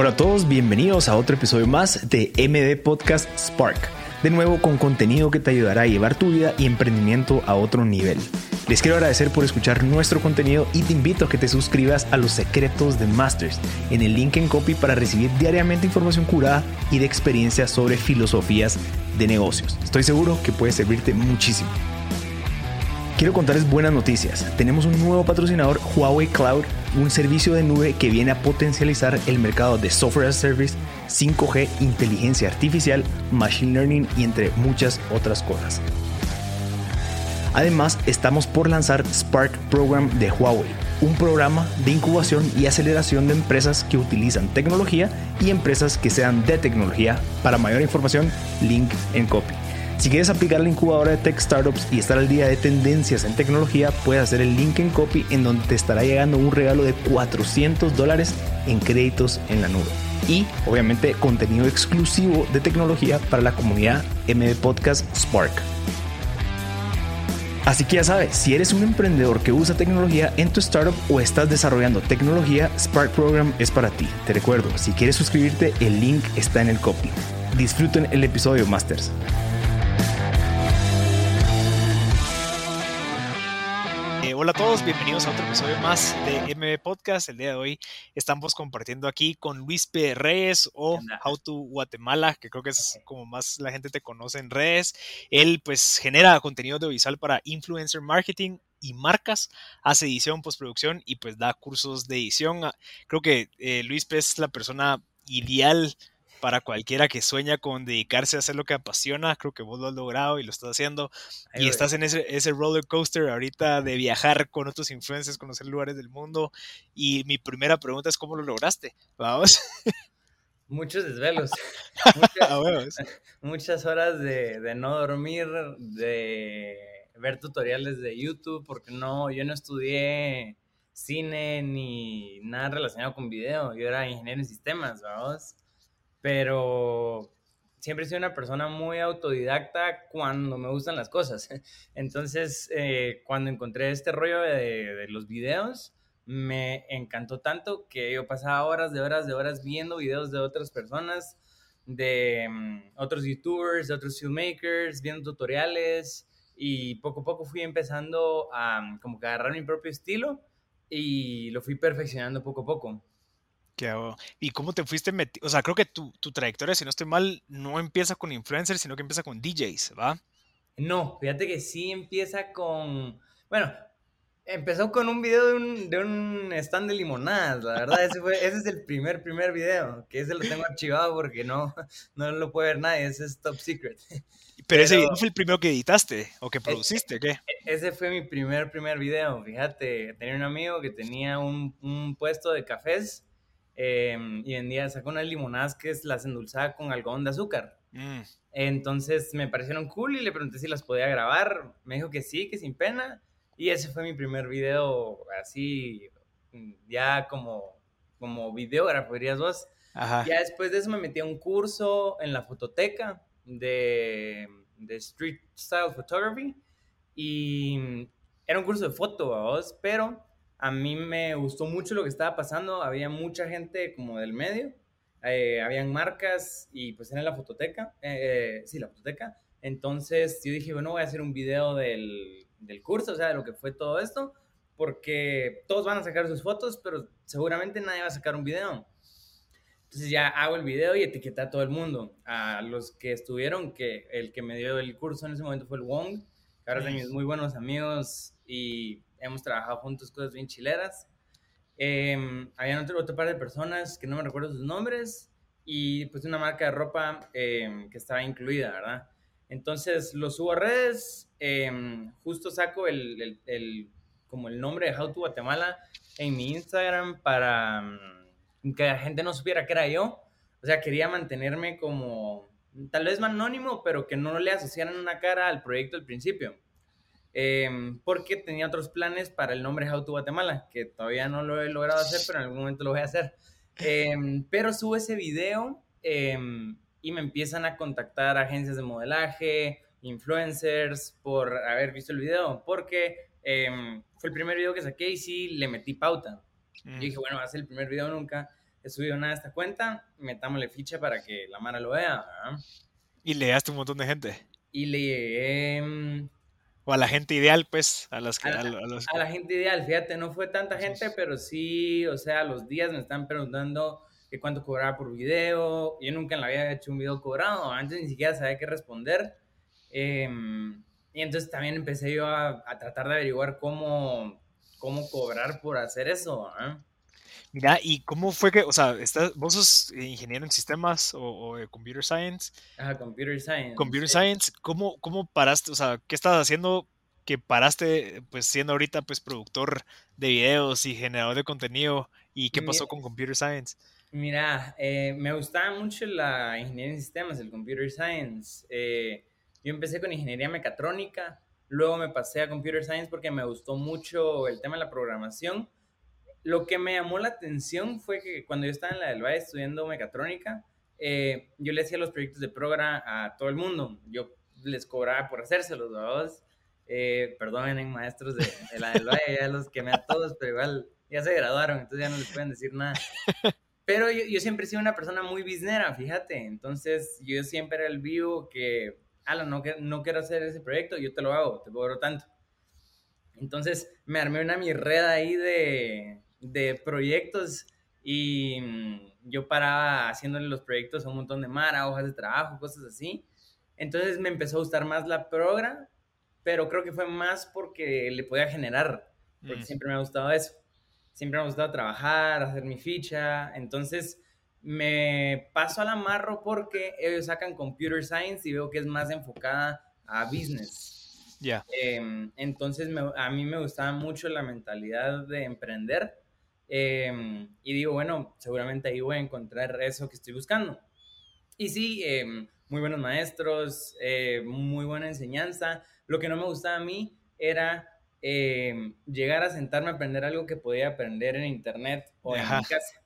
Hola a todos, bienvenidos a otro episodio más de MD Podcast Spark. De nuevo con contenido que te ayudará a llevar tu vida y emprendimiento a otro nivel. Les quiero agradecer por escuchar nuestro contenido y te invito a que te suscribas a los secretos de Masters en el link en copy para recibir diariamente información curada y de experiencias sobre filosofías de negocios. Estoy seguro que puede servirte muchísimo. Quiero contarles buenas noticias. Tenemos un nuevo patrocinador, Huawei Cloud, un servicio de nube que viene a potencializar el mercado de software as a service, 5G, inteligencia artificial, machine learning y entre muchas otras cosas. Además, estamos por lanzar Spark Program de Huawei, un programa de incubación y aceleración de empresas que utilizan tecnología y empresas que sean de tecnología. Para mayor información, link en copy. Si quieres aplicar la incubadora de Tech Startups y estar al día de tendencias en tecnología, puedes hacer el link en copy en donde te estará llegando un regalo de 400 dólares en créditos en la nube. Y obviamente contenido exclusivo de tecnología para la comunidad MD Podcast Spark. Así que ya sabes, si eres un emprendedor que usa tecnología en tu startup o estás desarrollando tecnología, Spark Program es para ti. Te recuerdo, si quieres suscribirte, el link está en el copy. Disfruten el episodio, Masters. Hola a todos, bienvenidos a otro episodio más de MB Podcast. El día de hoy estamos compartiendo aquí con Luis P. Reyes o How to Guatemala, que creo que es como más la gente te conoce en redes. Él pues genera contenido audiovisual para influencer marketing y marcas, hace edición, postproducción y pues da cursos de edición. Ah, creo que eh, Luis P. es la persona ideal para cualquiera que sueña con dedicarse a hacer lo que apasiona, creo que vos lo has logrado y lo estás haciendo. y estás en ese, ese roller coaster ahorita de viajar con otros influencers, conocer lugares del mundo. Y mi primera pregunta es, ¿cómo lo lograste? Vamos. Muchos desvelos. Muchas, muchas horas de, de, no dormir, de ver tutoriales de YouTube, porque no, yo no estudié cine ni nada relacionado con video. Yo era ingeniero en sistemas, vamos pero siempre he sido una persona muy autodidacta cuando me gustan las cosas. Entonces, eh, cuando encontré este rollo de, los videos, me encantó tanto que yo pasaba horas de horas de horas viendo videos de otras personas, de mm, otros youtubers, de otros filmmakers, viendo tutoriales y poco a poco fui empezando a mm, como que agarrar mi propio estilo y lo fui perfeccionando poco a poco. ¿Y cómo te fuiste metido? O sea, creo que tu, tu, trayectoria, si no estoy mal, no empieza con influencers, sino que empieza con DJs, ¿va? No, fíjate que sí empieza con. Bueno, empezó con un video de un, de un stand de limonadas, la verdad. Ese, fue, ese es el primer, primer video, que ese lo tengo archivado porque no, no lo puede ver nadie, ese es top secret. Pero, ese video fue el primero que editaste o que e, produciste, ¿qué? E, ese fue mi primer, primer video. Fíjate, tenía un amigo que tenía un, un puesto de cafés Em, y vendía, sacó unas limonadas que es las endulzaba con algodón de azúcar. Mm. Entonces me parecieron cool y le pregunté si las podía grabar. Me dijo que sí, que sin pena. Y ese fue mi primer video así, ya como, como videógrafo, dirías vos. Ya después de eso me metí a un curso en la fototeca de, de Street Style Photography. Y era un curso de foto, vos, pero a mí me gustó mucho lo que estaba pasando. Había mucha gente como del medio. Eh, habían marcas y pues era la fototeca. Eh, sí, la fototeca. Entonces yo dije, bueno, voy a hacer un video del, del curso, o sea, de lo que fue todo esto. Porque todos van a sacar sus fotos, pero seguramente nadie va a sacar un video. Entonces ya hago el video y etiqueté a todo el mundo. A los que estuvieron, que el que me dio el curso en ese momento fue el Wong, que ahora de mis muy buenos amigos y hemos trabajado juntos cosas bien chileras. Eh, había otro, otro par de personas que no me recuerdo sus nombres y pues una marca de ropa em, que estaba incluida, ¿verdad? Entonces lo subo a redes, em, justo saco el, el, como el nombre de How to Guatemala en mi Instagram para mm, que la gente no supiera que era yo. O sea, quería mantenerme como tal vez anónimo, pero que no le asociaran una cara al proyecto al principio. Em, porque tenía otros planes para el nombre How to Guatemala, que todavía no lo he logrado hacer, pero en algún momento lo voy a hacer. Em, pero subo ese video em, y me empiezan a contactar agencias de modelaje, influencers, por haber visto el video, porque fue el primer video que saqué y sí le metí pauta. Y dije, mm. bueno, va a ser el primer video nunca. he una de esta cuenta, metámosle ficha para que la Mara lo vea. Y le un montón de gente. Y le llegué... O a la gente ideal, pues, a las que... A la, gente ideal, fíjate, no fue tanta gente, pero sí, o sea, los días me están preguntando que cuánto cobraba por video. Yo nunca en la vida había hecho un video cobrado, antes ni siquiera sabía qué responder. Em, y entonces también empecé yo a, a, tratar de averiguar cómo, cómo cobrar por hacer eso. Mira, ¿y cómo fue que, o sea, estás, vos sos ingeniero en sistemas o, de computer science? Ajá, computer science. Computer science, ¿cómo, ¿cómo paraste, o sea, qué estás haciendo que paraste, pues siendo ahorita, pues productor de videos y generador de contenido? ¿Y qué pasó con computer science? Mira, eh, me gustaba mucho la ingeniería en sistemas, el computer science. Eh, yo empecé con ingeniería mecatrónica, luego me pasé a computer science porque me gustó mucho el tema de la programación lo que me llamó la atención fue que cuando yo estaba en la del Valle estudiando mecatrónica, eh, yo le hacía los proyectos de programa a todo el mundo. Yo les cobraba por hacérselos, ¿verdad? Eh, perdonen, maestros de, la del Valle, ya los quemé a todos, pero igual ya se graduaron, entonces ya no les pueden decir nada. Pero yo, yo siempre he sido una persona muy biznera, fíjate. Entonces yo siempre era el vivo que, ala, no, no quiero hacer ese proyecto, yo te lo hago, te cobro tanto. Entonces me armé una mi red ahí de, de proyectos y mm, yo paraba haciéndole los proyectos a un montón de mara, hojas de trabajo, cosas así. Entonces me empezó a gustar más la progra, pero creo que fue más porque le podía generar, porque mm. siempre me ha gustado eso. Siempre me ha gustado trabajar, hacer mi ficha. Entonces me paso al amarro porque ellos sacan computer science y veo que es más enfocada a business. Ya. Em, entonces a mí me gustaba mucho la mentalidad de emprender Em, y digo, bueno, seguramente ahí voy a encontrar eso que estoy buscando. Y sí, em, muy buenos maestros, eh, muy buena enseñanza. Lo que no me gustaba a mí era em, llegar a sentarme a aprender algo que podía aprender en internet o en mi casa.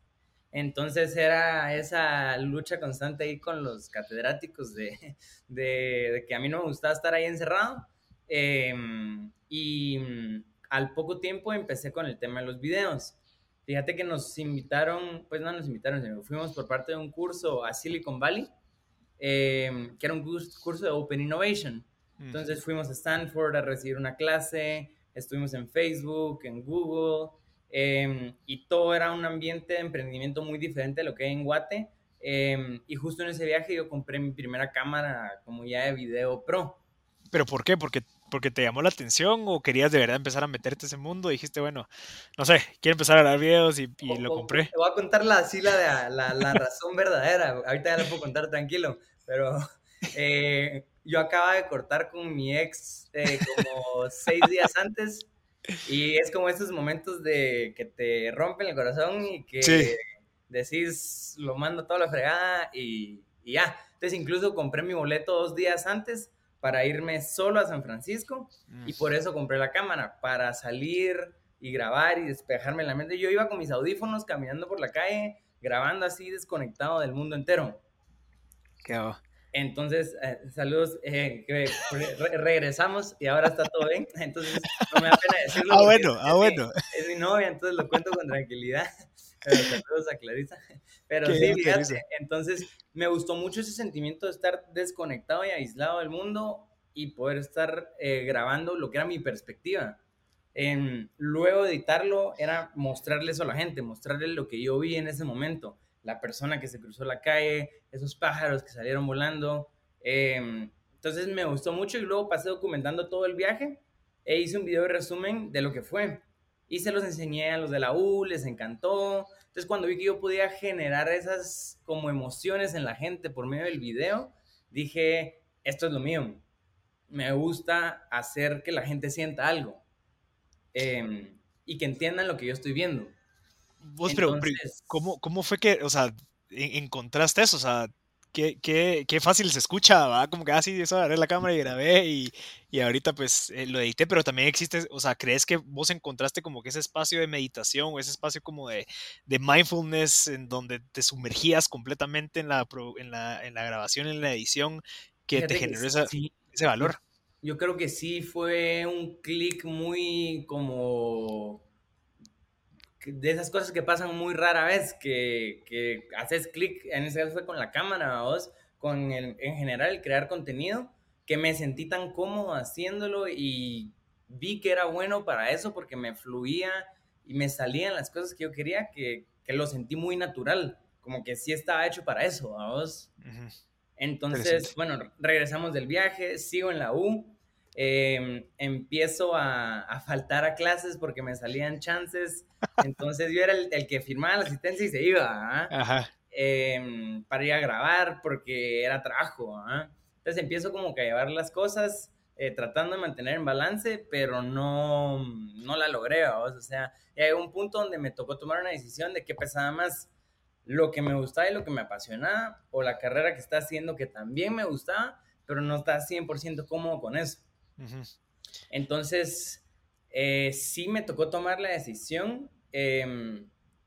Entonces era esa lucha constante ahí con los catedráticos de, de, de que a mí no me gustaba estar ahí encerrado. y mm, al poco tiempo empecé con el tema de los videos. Fíjate que nos invitaron, pues no nos invitaron, fuimos por parte de un curso a Silicon Valley, em, que era un curso de Open Innovation. Entonces fuimos a Stanford a recibir una clase, estuvimos en Facebook, en Google, em, y todo era un ambiente de emprendimiento muy diferente de lo que hay en Guate. Em, y justo en ese viaje yo compré mi primera cámara como ya de video pro. ¿Pero por qué? Porque porque te llamó la atención o querías de verdad empezar a meterte ese mundo? Y dijiste, bueno, no sé, quiero empezar a grabar videos y, lo compré. Te voy a contar la, así la, la, la razón verdadera. Ahorita ya la puedo contar tranquilo, pero eh, yo acaba de cortar con mi ex eh, como seis días antes y es como estos momentos de que te rompen el corazón y que decís, lo mando toda la fregada y, y ya. Entonces incluso compré mi boleto dos días antes para irme solo a San Francisco y mm. por eso compré la cámara, para salir y grabar y despejarme la mente. Yo iba con mis audífonos caminando por la calle, grabando así desconectado del mundo entero. Qué Entonces, eh, saludos, eh, regresamos y ahora está todo bien. Entonces, no me da pena decirlo. Ah, bueno, ah, bueno. Es mi novia, entonces lo cuento con tranquilidad. Pero saludos a Clarisa. Pero sí, fíjate, entonces me gustó mucho ese sentimiento de estar desconectado y aislado del mundo y poder estar eh, grabando lo que era mi perspectiva. En, luego de editarlo era mostrarle eso a la gente, mostrarle lo que yo vi en ese momento, la persona que se cruzó la calle, esos pájaros que salieron volando. Em, entonces me gustó mucho y luego pasé documentando todo el viaje e hice un video de resumen de lo que fue. Y se los enseñé a los de la U, les encantó. Entonces cuando vi que yo podía generar esas como emociones en la gente por medio del video, dije, esto es lo mío. Me gusta hacer que la gente sienta algo em, y que entiendan lo que yo estoy viendo. Vos, pero, ¿cómo, ¿cómo fue que, o sea, encontraste eso? O sea, qué, qué, fácil se escucha, ¿va? Como que así, ah, eso agarré la cámara y grabé y, y ahorita pues eh, lo edité, pero también existe, o sea, ¿crees que vos encontraste como que ese espacio de meditación o ese espacio como de, de mindfulness en donde te sumergías completamente en la, en la, en la grabación, en la edición, que te generó ese valor? Yo creo que sí fue un clic muy como de esas cosas que pasan muy rara vez, que, que haces clic, en ese caso fue con la cámara, vos, con el, en general el crear contenido, que me sentí tan cómodo haciéndolo y vi que era bueno para eso porque me fluía y me salían las cosas que yo quería, que, que lo sentí muy natural, como que sí estaba hecho para eso, vos. Entonces, bueno, regresamos del viaje, sigo en la U, em, empiezo a, a, faltar a clases porque me salían chances, entonces yo era el, el que firmaba la asistencia y se iba, ¿ah? em, para ir a grabar porque era trabajo. ¿ah? Entonces empiezo como que a llevar las cosas eh, tratando de mantener en balance, pero no, no la logré, o sea, hay un punto donde me tocó tomar una decisión de qué pesaba más lo que me gustaba y lo que me apasionaba, o la carrera que está haciendo que también me gustaba, pero no está 100% cómodo con eso. Entonces, eh, sí me tocó tomar la decisión. Eh,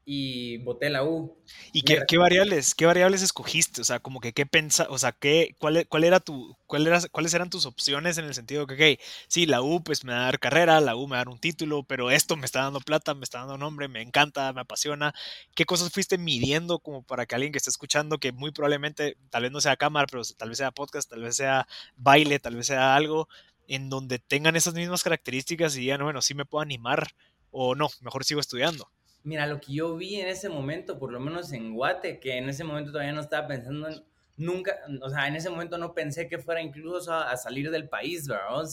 y voté la U. ¿Y qué, qué, variables, qué variables escogiste? O sea, como que qué pensa, o sea, qué, cuál, cuál era tu, cuál era, cuáles eran tus opciones en el sentido de que, ok, sí, la U pues me va a dar carrera, la U me va a dar un título, pero esto me está dando plata, me está dando nombre, me encanta, me apasiona. ¿Qué cosas fuiste midiendo como para que alguien que esté escuchando, que muy probablemente, tal vez no sea cámara, pero tal vez sea podcast, tal vez sea baile, tal vez sea algo, en donde tengan esas mismas características y digan, bueno, sí me puedo animar o no, mejor sigo estudiando? Mira, lo que yo vi en ese momento, por lo menos en Guate, que en ese momento todavía no estaba pensando en, nunca, o sea, en ese momento no pensé que fuera incluso a, salir del país, ¿verdad?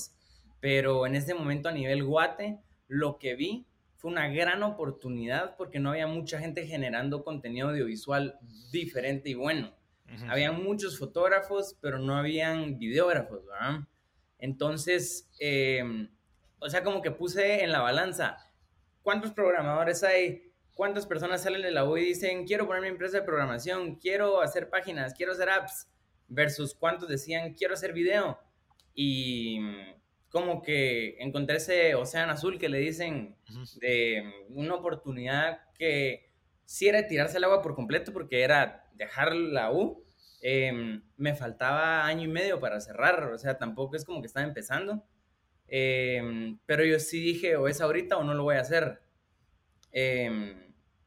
Pero en ese momento a nivel Guate, lo que vi fue una gran oportunidad porque no había mucha gente generando contenido audiovisual diferente y bueno. Había muchos fotógrafos, pero no habían videógrafos, ¿verdad? Entonces, em, o sea, como que puse en la balanza, ¿cuántos programadores hay? ¿Cuántas personas salen de la U y dicen, quiero poner mi empresa de programación, quiero hacer páginas, quiero hacer apps? Versus cuántos decían, quiero hacer video. Y como que encontré ese océano azul que le dicen de una oportunidad que sí era tirarse al agua por completo porque era dejar la U. Em, me faltaba año y medio para cerrar, o sea, tampoco es como que estaba empezando. Em, pero yo sí dije, o es ahorita o no lo voy a hacer. Eh,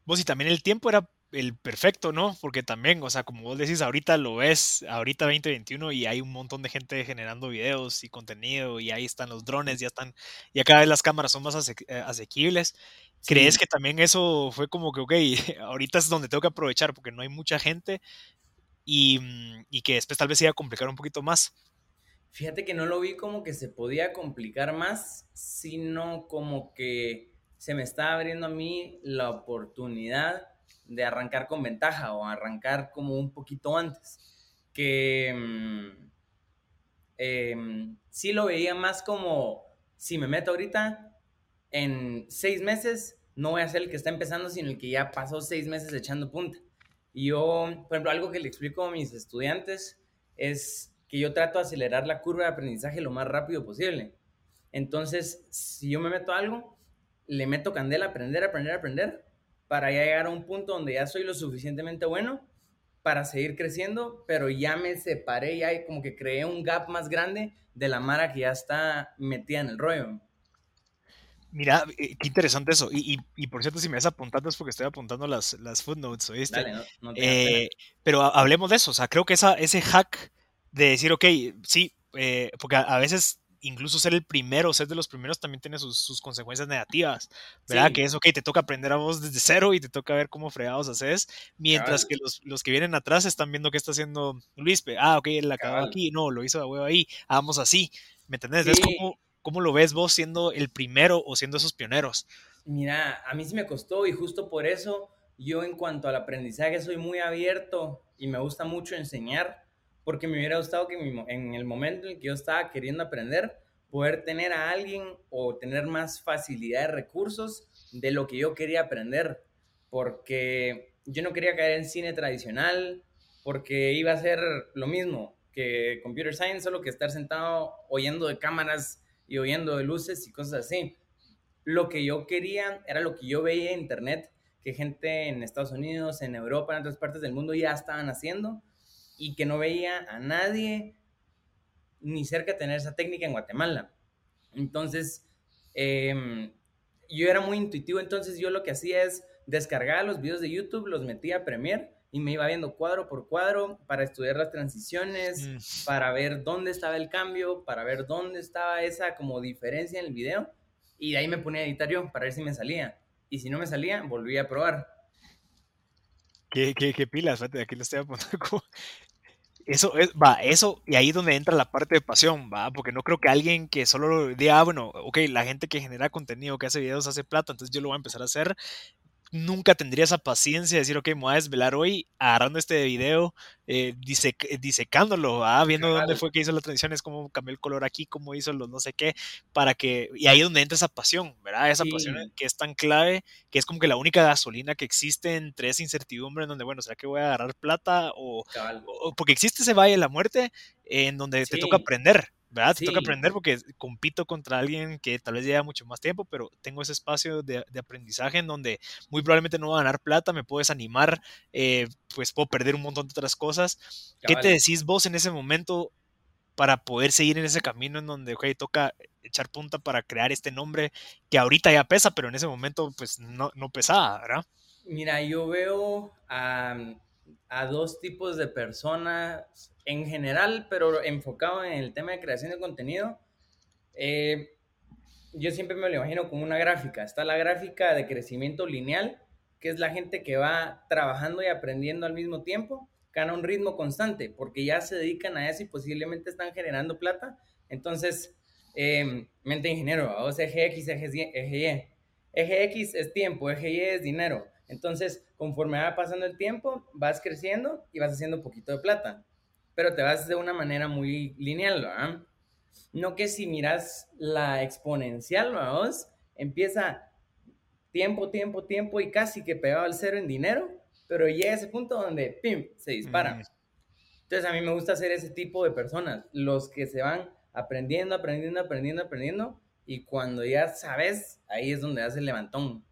vos y también el tiempo era el perfecto, ¿no? Porque también, o sea, como vos decís, ahorita lo ves, ahorita 2021 y hay un montón de gente generando videos y contenido y ahí están los drones, ya están, ya cada vez las cámaras son más eh, asequibles. ¿Crees que también eso fue como que, ok, ahorita es donde tengo que aprovechar porque no hay mucha gente y, mm, y que después tal vez se iba a complicar un poquito más? Fíjate que no lo vi como que se podía complicar más, sino como que se me estaba abriendo a mí la oportunidad de arrancar con ventaja o arrancar como un poquito antes. Que em, sí lo veía más como, si me meto ahorita, en seis meses, no voy a ser el que está empezando, sino el que ya pasó seis meses echando punta. Yo, por ejemplo, algo que le explico a mis estudiantes es que yo trato de acelerar la curva de aprendizaje lo más rápido posible. Entonces, si yo me meto a algo, le meto candela, aprender, aprender, aprender, para ya llegar a un punto donde ya soy lo suficientemente bueno para seguir creciendo, pero ya me separé, ya como que creé un gap más grande de la Mara que ya está metida en el rollo. Mira, eh, qué interesante eso. Y, y, por cierto, si me ves apuntando es porque estoy apuntando las, las footnotes, ¿oíste? Dale, no, eh, pero hablemos de eso. O sea, creo que esa, ese hack de decir, ok, sí, eh, porque a, veces incluso ser el primero, ser de los primeros también tiene sus, consecuencias negativas, ¿verdad? Que es, ok, te toca aprender a vos desde cero y te toca ver cómo fregados haces, mientras que los, los, que vienen atrás están viendo qué está haciendo Luis, ah, ok, él acabó aquí, no, lo hizo de huevo ahí, vamos así, ¿me entendés? ¿cómo, ¿Cómo lo ves vos siendo el primero o siendo esos pioneros? Mira, a mí sí me costó y justo por eso yo en cuanto al aprendizaje soy muy abierto y me gusta mucho enseñar porque me hubiera gustado que en el momento en el que yo estaba queriendo aprender, poder tener a alguien o tener más facilidad de recursos de lo que yo quería aprender, porque yo no quería caer en cine tradicional, porque iba a ser lo mismo que computer science, solo que estar sentado oyendo de cámaras y oyendo de luces y cosas así. Lo que yo quería era lo que yo veía en internet, que gente en Estados Unidos, en Europa, en otras partes del mundo ya estaban haciendo y que no veía a nadie ni cerca tener esa técnica en Guatemala. Entonces, em, yo era muy intuitivo, entonces yo lo que hacía es descargar los videos de YouTube, los metía a Premiere y me iba viendo cuadro por cuadro para estudiar las transiciones, mm. para ver dónde estaba el cambio, para ver dónde estaba esa como diferencia en el video y de ahí me ponía a editar yo para ver si me salía. Y si no me salía, volvía a probar. ¿Qué, qué, qué pilas? Aquí lo estoy apuntando como... Eso es, va, eso, y ahí es donde entra la parte de pasión, va, porque no creo que alguien que solo diga, ah, bueno, ok, la gente que genera contenido, que hace videos, hace plata, entonces yo lo voy a empezar a hacer, nunca tendría esa paciencia de decir, ok, me voy a desvelar hoy agarrando este video, eh, disecándolo, ah, viendo dónde fue que hizo la transición, es cómo cambió el color aquí, cómo hizo los no sé qué, para que, y ahí es donde entra esa pasión, ¿verdad? Esa pasión que es tan clave, que es como que la única gasolina que existe entre esa incertidumbre en donde, bueno, ¿será que voy a agarrar plata? O, porque existe ese valle de la muerte en donde te toca aprender, ¿verdad? Te toca aprender porque compito contra alguien que tal vez lleva mucho más tiempo, pero tengo ese espacio de, aprendizaje en donde muy probablemente no voy a ganar plata, me puedo desanimar, eh, pues puedo perder un montón de otras cosas. ¿Qué te decís vos en ese momento para poder seguir en ese camino en donde, ok, toca echar punta para crear este nombre que ahorita ya pesa, pero en ese momento pues no, no pesaba, ¿verdad? Mira, yo veo a, a dos tipos de personas en general, pero enfocado en el tema de creación de contenido, eh, yo siempre me lo imagino como una gráfica. Está la gráfica de crecimiento lineal, que es la gente que va trabajando y aprendiendo al mismo tiempo, gana un ritmo constante, porque ya se dedican a eso y posiblemente están generando plata. Entonces, eh, mente ingeniero, o sea, eje X, eje Y. Eje X es tiempo, eje Y es dinero. Entonces, conforme va pasando el tiempo, vas creciendo y vas haciendo un poquito de plata pero te vas de una manera muy lineal, ¿verdad? No que si miras la exponencial, ¿verdad? Empieza tiempo, tiempo, tiempo y casi que pegado al cero en dinero, pero llega ese punto donde, ¡pim!, se dispara. Entonces a mí me gusta ser ese tipo de personas, los que se van aprendiendo, aprendiendo, aprendiendo, aprendiendo, y cuando ya sabes, ahí es donde hace el levantón.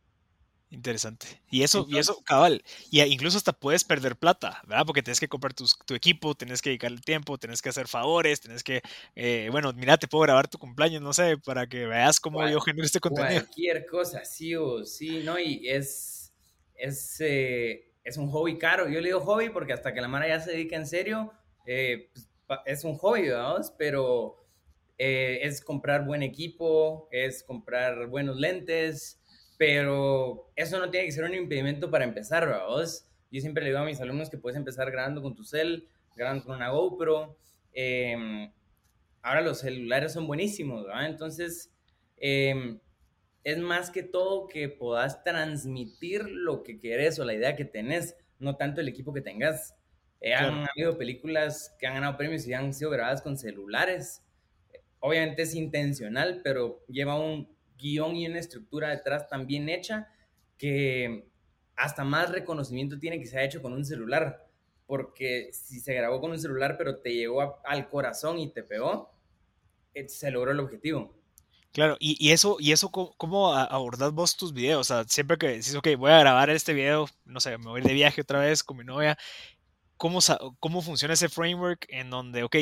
Interesante. Y eso, y eso, cabal. Y incluso hasta puedes perder plata, ¿verdad? Porque tienes que comprar tu, equipo, tienes que dedicarle tiempo, tienes que hacer favores, tienes que, eh, bueno, mira, te puedo grabar tu cumpleaños, no sé, para que veas cómo yo genero este contenido. Cualquier cosa, sí o sí, ¿no? Y es, es, eh, es un hobby caro. Yo le digo hobby porque hasta que la Mara ya se dedica en serio, eh, pues, es un hobby, ¿verdad? Pero es comprar buen equipo, es comprar buenos lentes, pero eso no tiene que ser un impedimento para empezar, vos. Yo siempre le digo a mis alumnos que puedes empezar grabando con tu cel, grabando con una GoPro. Em, ahora los celulares son buenísimos, ¿verdad? Entonces, em, es más que todo que puedas transmitir lo que querés o la idea que tenés, no tanto el equipo que tengas. Eh, han habido películas que han ganado premios y han sido grabadas con celulares. Obviamente es intencional, pero lleva un guion y una estructura detrás tan bien hecha que hasta más reconocimiento tiene que se ha hecho con un celular. Porque si se grabó con un celular, pero te llegó al corazón y te pegó, eh, se logró el objetivo. Claro, y, eso, y eso ¿cómo, abordas vos tus videos? O sea, siempre que dices, ok, voy a grabar este video, no sé, me voy de viaje otra vez con mi novia, ¿cómo, cómo funciona ese framework en donde, ok,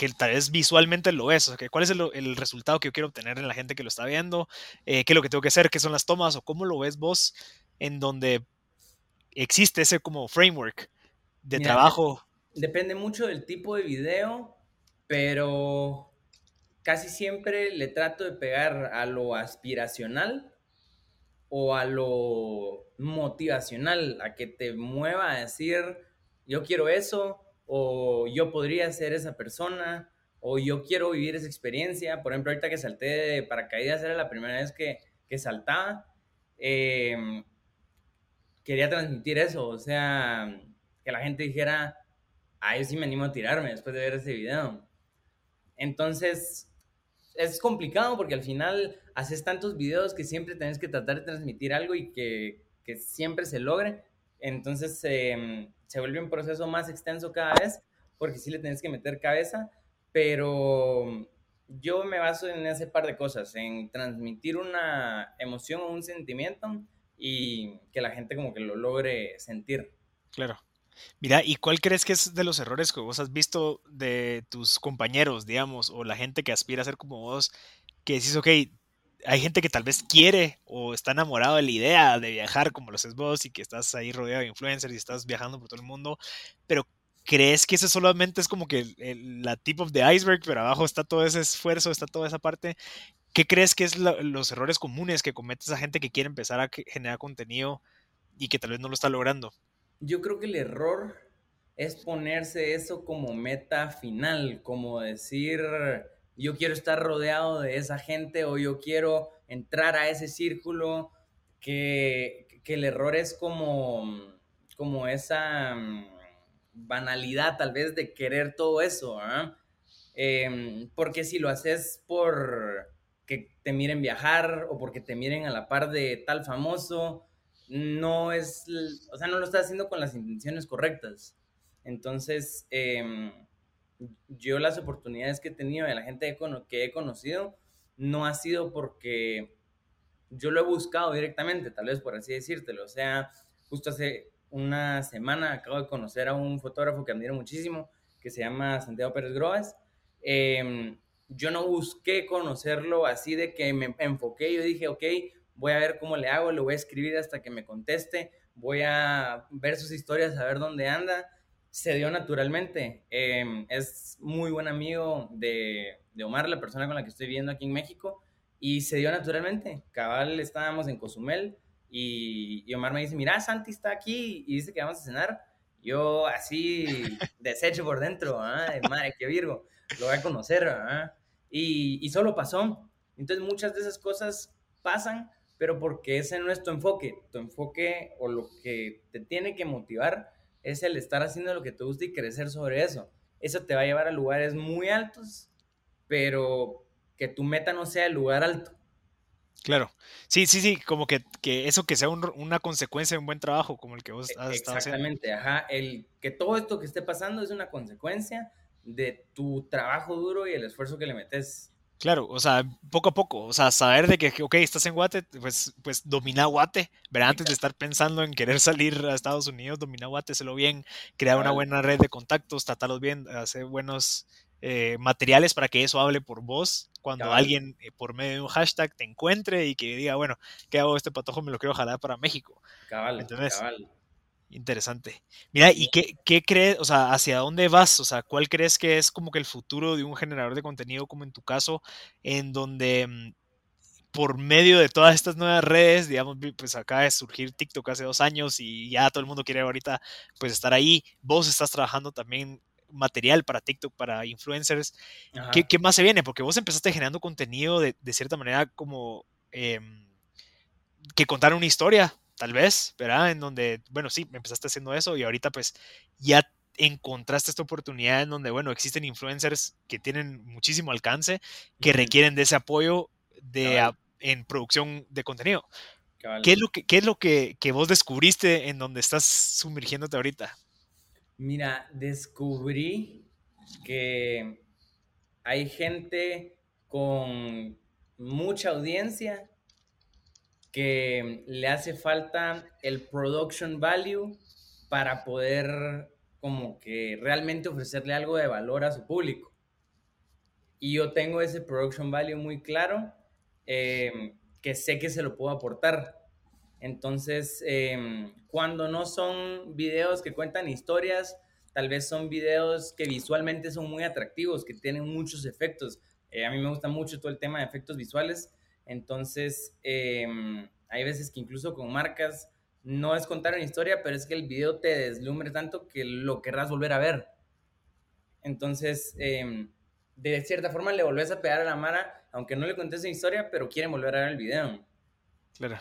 que tal vez visualmente lo es, o sea, cuál es el, resultado que yo quiero obtener en la gente que lo está viendo, eh, qué es lo que tengo que hacer, qué son las tomas, o cómo lo ves vos en donde existe ese como framework de trabajo. Depende mucho del tipo de video, pero casi siempre le trato de pegar a lo aspiracional o a lo motivacional, a que te mueva a decir, yo quiero eso, o yo podría ser esa persona, o yo quiero vivir esa experiencia. Por ejemplo, ahorita que salté de paracaídas, era la primera vez que, que saltaba. Em, quería transmitir eso, o sea, que la gente dijera, ah, yo sí me animo a tirarme después de ver ese video. Entonces, es complicado porque al final haces tantos videos que siempre tenés que tratar de transmitir algo y que, que siempre se logre. Entonces, eh, se vuelve un proceso más extenso cada vez, porque sí le tienes que meter cabeza, pero yo me baso en ese par de cosas, en transmitir una emoción o un sentimiento y que la gente como que lo logre sentir. Claro. Mira, ¿y cuál crees que es de los errores que vos has visto de tus compañeros, digamos, o la gente que aspira a ser como vos, que decís, ok, hay gente que tal vez quiere o está enamorado de la idea de viajar como lo haces vos y que estás ahí rodeado de influencers y estás viajando por todo el mundo, pero ¿crees que ese solamente es como que la tip of the iceberg, pero abajo está todo ese esfuerzo, está toda esa parte? ¿Qué crees que es los errores comunes que comete esa gente que quiere empezar a generar contenido y que tal vez no lo está logrando? Yo creo que el error es ponerse eso como meta final, como decir, yo quiero estar rodeado de esa gente o yo quiero entrar a ese círculo, que, el error es como, como esa mm, banalidad tal vez de querer todo eso, ¿ah? em, porque si lo haces por que te miren viajar o porque te miren a la par de tal famoso, no es, o sea, no lo estás haciendo con las intenciones correctas. Entonces, em, yo las oportunidades que he tenido de la gente que he conocido no ha sido porque yo lo he buscado directamente, tal vez por así decírtelo. O sea, justo hace una semana acabo de conocer a un fotógrafo que admiro muchísimo, que se llama Santiago Pérez Groas. Em, yo no busqué conocerlo así de que me enfoqué, yo dije, ok, voy a ver cómo le hago, le voy a escribir hasta que me conteste, voy a ver sus historias, a ver dónde anda se dio naturalmente. Em, es muy buen amigo de, Omar, la persona con la que estoy viendo aquí en México, y se dio naturalmente. Cabal, estábamos en Cozumel y, Omar me dice, mira, Santi está aquí y dice que vamos a cenar. Yo así, deshecho por dentro, ¿ah? madre, qué virgo, lo voy a conocer, ¿ah? y, y solo pasó. Entonces muchas de esas cosas pasan, pero porque ese no es tu enfoque. Tu enfoque o lo que te tiene que motivar es el estar haciendo lo que te gusta y crecer sobre eso. Eso te va a llevar a lugares muy altos, pero que tu meta no sea el lugar alto. Claro, sí, sí, sí, como que, que eso que sea una consecuencia de un buen trabajo como el que vos has estado haciendo. Exactamente, ajá, el que todo esto que esté pasando es una consecuencia de tu trabajo duro y el esfuerzo que le metes Claro, o sea, poco a poco, o sea, saber de que, ok, estás en Guate, pues, pues domina Guate, ¿verdad? Antes de estar pensando en querer salir a Estados Unidos, domina Guate, lo bien, crear una buena red de contactos, tratarlos bien, hacer buenos eh, materiales para que eso hable por vos, cuando alguien eh, por medio de un hashtag te encuentre y que diga, bueno, ¿qué hago este patojo? Me lo quiero jalar para México. Cabal, cabal. Interesante. Mira, ¿y qué, qué, crees, o sea, hacia dónde vas? O sea, ¿cuál crees que es como que el futuro de un generador de contenido, como en tu caso, en donde mm, por medio de todas estas nuevas redes, digamos, pues acaba de surgir TikTok hace dos años y ya todo el mundo quiere ahorita pues estar ahí. Vos estás trabajando también material para TikTok, para influencers. ¿Qué, ¿Qué, más se viene? Porque vos empezaste generando contenido de, de cierta manera como em, que contar una historia, tal vez, ¿verdad? En donde, bueno, sí, empezaste haciendo eso y ahorita pues ya encontraste esta oportunidad en donde, bueno, existen influencers que tienen muchísimo alcance, que requieren de ese apoyo de, en producción de contenido. ¿Qué es lo, que, qué es lo que, que, vos descubriste en donde estás sumergiéndote ahorita? Mira, descubrí que hay gente con mucha audiencia que le hace falta el production value para poder como que realmente ofrecerle algo de valor a su público. Y yo tengo ese production value muy claro, em, que sé que se lo puedo aportar. Entonces, em, cuando no son videos que cuentan historias, tal vez son videos que visualmente son muy atractivos, que tienen muchos efectos. Eh, a mí me gusta mucho todo el tema de efectos visuales. Entonces, em, hay veces que incluso con marcas no es contar una historia, pero es que el video te deslumbre tanto que lo querrás volver a ver. Entonces, em, de cierta forma le volvés a pegar a la Mara, aunque no le contés una historia, pero quieren volver a ver el video. Claro.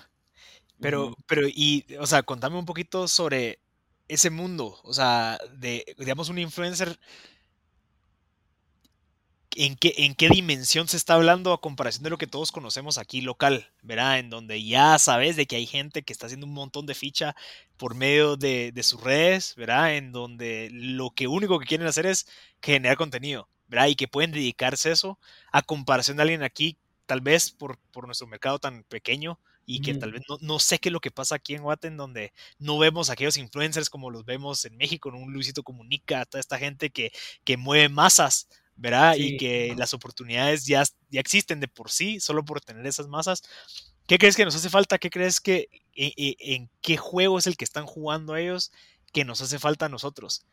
Pero, pero, y, o sea, contame un poquito sobre ese mundo, o sea, de, digamos, un influencer en qué, en qué dimensión se está hablando a comparación de lo que todos conocemos aquí local, ¿verdad? En donde ya sabes de que hay gente que está haciendo un montón de ficha por medio de, sus redes, ¿verdad? En donde lo que único que quieren hacer es generar contenido, ¿verdad? Y que pueden dedicarse a eso a comparación de alguien aquí, tal vez por, por nuestro mercado tan pequeño, y que tal vez no, no, sé qué es lo que pasa aquí en Guate, donde no vemos aquellos influencers como los vemos en México, en un Luisito Comunica, toda esta gente que, que mueve masas, ¿verdad? Y que las oportunidades ya, ya existen de por sí, solo por tener esas masas. ¿Qué crees que nos hace falta? ¿Qué crees que e, e, en, qué juego es el que están jugando ellos que nos hace falta a nosotros?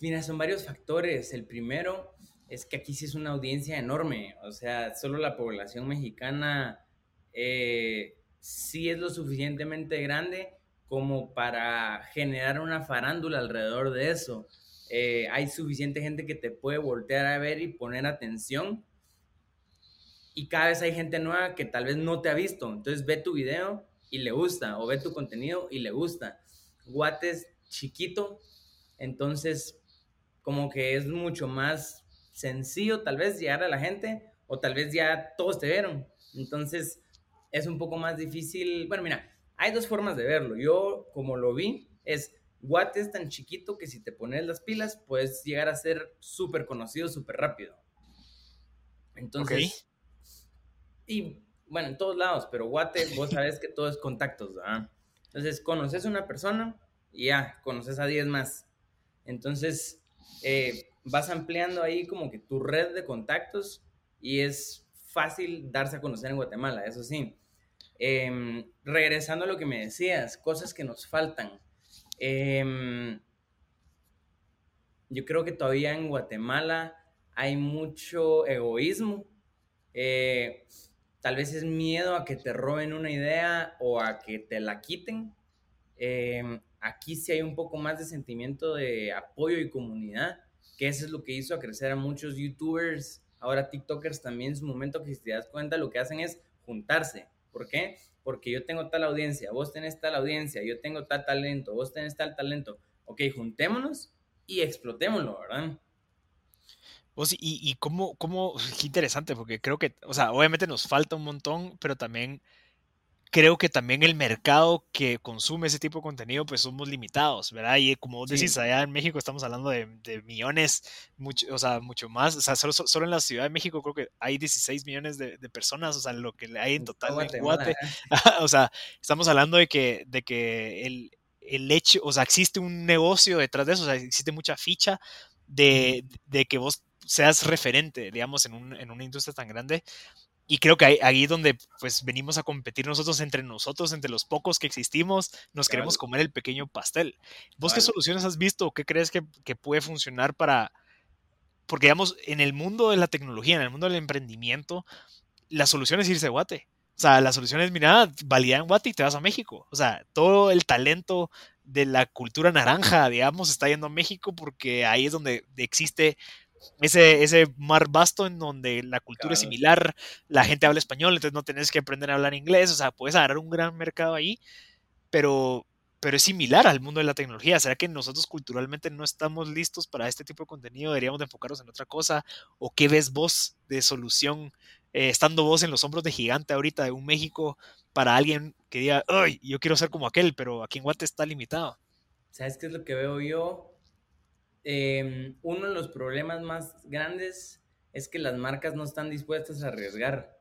Mira, son varios factores. El primero es que aquí sí es una audiencia enorme. O sea, solo la población mexicana eh, sí es lo suficientemente grande como para generar una farándula alrededor de eso. Eh, hay suficiente gente que te puede voltear a ver y poner atención. Y cada vez hay gente nueva que tal vez no te ha visto. Entonces ve tu video y le gusta, o ve tu contenido y le gusta. Guates chiquito, entonces como que es mucho más sencillo tal vez llegar a la gente, o tal vez ya todos te vieron. Entonces es un poco más difícil. Bueno, mira, hay dos formas de verlo. Yo, como lo vi, es Guate es tan chiquito que si te pones las pilas puedes llegar a ser súper conocido súper rápido. Entonces, y bueno, en todos lados, pero Guate, vos sabes que todo es contactos, ¿verdad? Entonces, conoces a una persona y ya, conoces a 10 más. Entonces, eh, vas ampliando ahí como que tu red de contactos y es fácil darse a conocer en Guatemala, eso sí. Em, regresando a lo que me decías, cosas que nos faltan. Em, yo creo que todavía en Guatemala hay mucho egoísmo. Eh, tal vez es miedo a que te roben una idea o a que te la quiten. Em, aquí sí hay un poco más de sentimiento de apoyo y comunidad, que eso es lo que hizo a crecer a muchos youtubers, ahora TikTokers también en su momento que si te das cuenta lo que hacen es juntarse. ¿Por qué? Porque yo tengo tal audiencia, vos tenés tal audiencia, yo tengo tal talento, vos tenés tal talento. Ok, juntémonos y explotémoslo, ¿verdad? Vos, y, y cómo, cómo, qué interesante, porque creo que, o sea, obviamente nos falta un montón, pero también creo que también el mercado que consume ese tipo de contenido, pues somos limitados, ¿verdad? Y como vos decís, allá en México estamos hablando de, millones, mucho, o sea, mucho más. O sea, solo, solo, en la Ciudad de México creo que hay 16 millones de, personas, o sea, lo que hay en total en Guate. ¿eh? o sea, estamos hablando de que, de que el, el hecho, o sea, existe un negocio detrás de eso, o sea, existe mucha ficha de, de que vos seas referente, digamos, en, un, en una industria tan grande y creo que ahí, donde pues venimos a competir nosotros entre nosotros, entre los pocos que existimos, nos queremos comer el pequeño pastel. ¿Vos qué soluciones has visto o qué crees que, que, puede funcionar para... Porque digamos, en el mundo de la tecnología, en el mundo del emprendimiento, la solución es irse a Guate. O sea, la solución es, mira, valida en Guate y te vas a México. O sea, todo el talento de la cultura naranja, digamos, está yendo a México porque ahí es donde existe ese, ese mar vasto en donde la cultura es similar, la gente habla español, entonces no tenés que aprender a hablar inglés, o sea, puedes agarrar un gran mercado ahí, pero, pero es similar al mundo de la tecnología. ¿Será que nosotros culturalmente no estamos listos para este tipo de contenido? ¿Deberíamos de enfocarnos en otra cosa? ¿O qué ves vos de solución, eh, estando vos en los hombros de gigante ahorita de un México para alguien que diga, ay, yo quiero ser como aquel, pero aquí en Guate está limitado? ¿Sabes qué es lo que veo yo? Em, uno de los problemas más grandes es que las marcas no están dispuestas a arriesgar.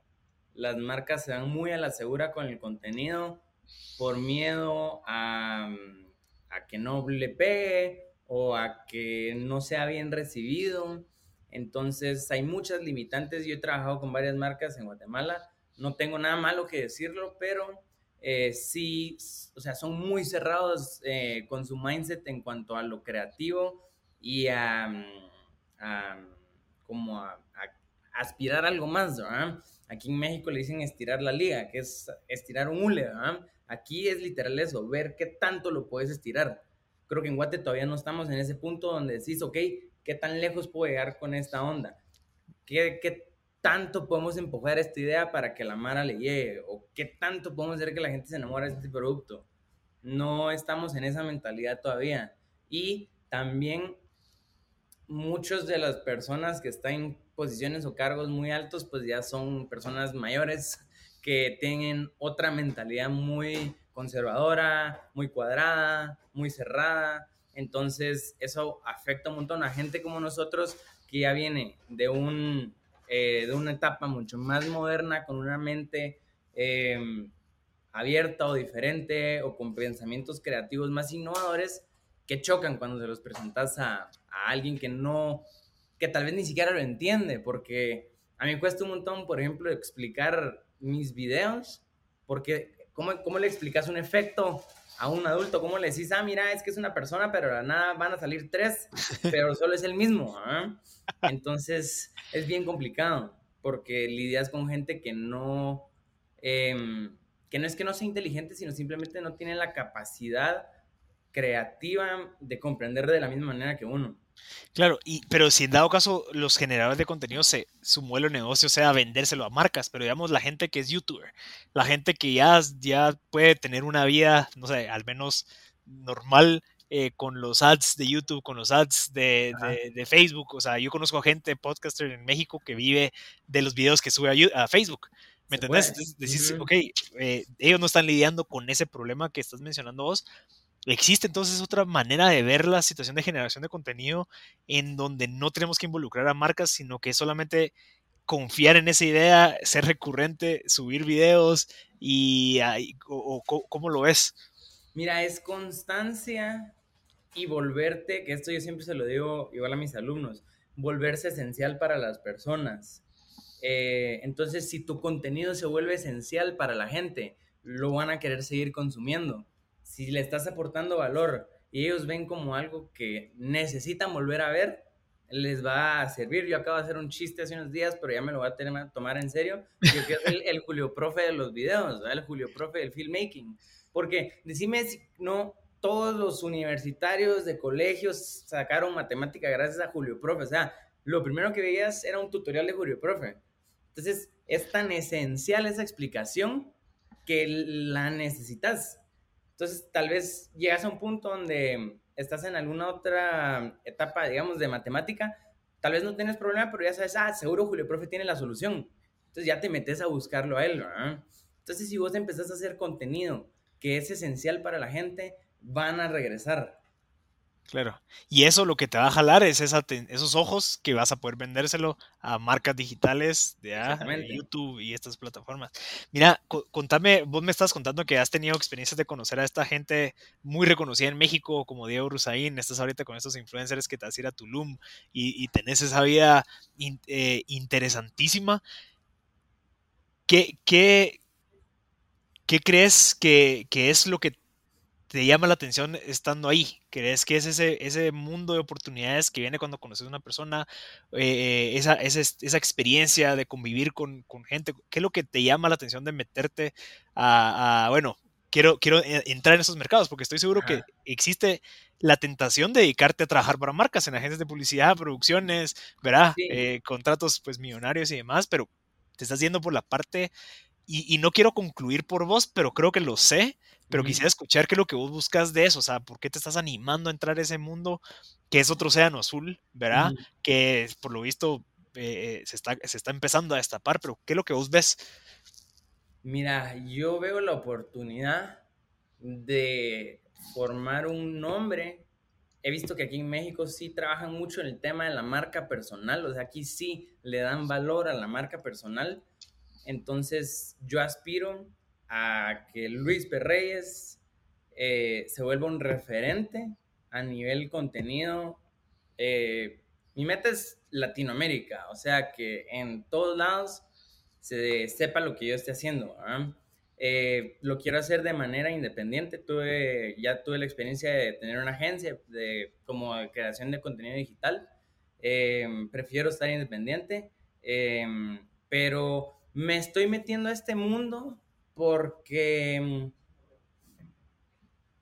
Las marcas se dan muy a la segura con el contenido por miedo a, a que no le pegue o a que no sea bien recibido. Entonces hay muchas limitantes. Yo he trabajado con varias marcas en Guatemala. No tengo nada malo que decirlo, pero eh, sí, o sea, son muy cerrados eh, con su mindset en cuanto a lo creativo y a, como a, aspirar algo más, ¿verdad? Aquí en México le dicen estirar la liga, que es estirar un hule, ¿verdad? Aquí es literal eso, ver qué tanto lo puedes estirar. Creo que en Guate todavía no estamos en ese punto donde decís, ok, ¿qué tan lejos puedo llegar con esta onda? ¿Qué, qué tanto podemos empujar esta idea para que la Mara le llegue? ¿O qué tanto podemos hacer que la gente se enamore de este producto? No estamos en esa mentalidad todavía. Y también muchas de las personas que están en posiciones o cargos muy altos, pues ya son personas mayores que tienen otra mentalidad muy conservadora, muy cuadrada, muy cerrada. Entonces eso afecta un montón a gente como nosotros que ya viene de, un, eh, de una etapa mucho más moderna, con una mente em, abierta o diferente o con pensamientos creativos más innovadores que chocan cuando se los presentas a, a alguien que no que tal vez ni siquiera lo entiende, porque a mí me cuesta un montón, por ejemplo, explicar mis videos, porque ¿cómo, cómo le explicas un efecto a un adulto? ¿Cómo le decís, ah, mira, es que es una persona, pero de nada van a salir tres, pero solo es el mismo? ¿ah? Entonces, es bien complicado, porque lidias con gente que no, em, que no es que no sea inteligente, sino simplemente no tiene la capacidad creativa de comprender de la misma manera que uno. Claro, y, pero si en dado caso los generadores de contenido, se, su modelo de negocio sea vendérselo a marcas, pero digamos la gente que es youtuber, la gente que ya, ya puede tener una vida, no sé, al menos normal eh, con los ads de YouTube, con los ads de, de, Facebook, o sea, yo conozco gente, podcaster en México, que vive de los videos que sube a, Facebook. ¿Me entendés? Entonces decís, ok, eh, ellos no están lidiando con ese problema que estás mencionando vos, Existe entonces otra manera de ver la situación de generación de contenido en donde no tenemos que involucrar a marcas, sino que solamente confiar en esa idea, ser recurrente, subir videos y, o, cómo lo ves. Mira, es constancia y volverte, que esto yo siempre se lo digo igual a mis alumnos, volverse esencial para las personas. Eh, entonces, si tu contenido se vuelve esencial para la gente, lo van a querer seguir consumiendo si le estás aportando valor y ellos ven como algo que necesitan volver a ver, les va a servir. Yo acabo de hacer un chiste hace unos días, pero ya me lo voy a tener tomar en serio. Yo el Julio Profe de los videos, el Julio Profe del filmmaking. Porque decime si no todos los universitarios de colegios sacaron matemática gracias a Julio Profe. O sea, lo primero que veías era un tutorial de Julio Profe. Entonces, es tan esencial esa explicación que la necesitas. Entonces, tal vez llegas a un punto donde estás en alguna otra etapa, digamos, de matemática, tal vez no tienes problema, pero ya sabes, ah, seguro Julio Profe tiene la solución. Entonces ya te metes a buscarlo a él, ¿verdad? Entonces, si vos empezás a hacer contenido que es esencial para la gente, van a regresar. Claro. Y eso lo que te va a jalar es esos ojos que vas a poder vendérselo a marcas digitales de, ah, YouTube y estas plataformas. Mira, contame, vos me estás contando que has tenido experiencias de conocer a esta gente muy reconocida en México, como Diego Rusaín, estás ahorita con estos influencers que te vas a ir a Tulum y, tenés esa vida eh, interesantísima. ¿Qué, qué, qué crees que, que es lo que te llama la atención estando ahí? ¿Crees que es ese, ese mundo de oportunidades que viene cuando conoces a una persona? Eh, esa, esa, experiencia de convivir con, gente. ¿Qué es lo que te llama la atención de meterte a, bueno, quiero, quiero e, entrar en esos mercados? Porque estoy seguro que existe la tentación de dedicarte a trabajar para marcas en agencias de publicidad, producciones, ¿verdad? Eh, contratos pues millonarios y demás, pero te estás yendo por la parte, y, y no quiero concluir por vos, pero creo que lo sé pero quisiera escuchar qué es lo que vos buscas de eso, o sea, ¿por qué te estás animando a entrar a ese mundo que es otro océano azul, ¿verdad? Que por lo visto eh, se, está, se está empezando a destapar, pero ¿qué es lo que vos ves? Mira, yo veo la oportunidad de formar un nombre. He visto que aquí en México sí trabajan mucho en el tema de la marca personal, o sea, aquí sí le dan valor a la marca personal. Entonces, yo aspiro a que Luis Perreyes eh, se vuelva un referente a nivel contenido. Eh, mi meta es Latinoamérica, o sea, que en todos lados se sepa lo que yo esté haciendo. Eh, lo quiero hacer de manera independiente. Tuve, ya tuve la experiencia de tener una agencia de, como creación de contenido digital. prefiero estar independiente, pero me estoy metiendo a este mundo porque, mm,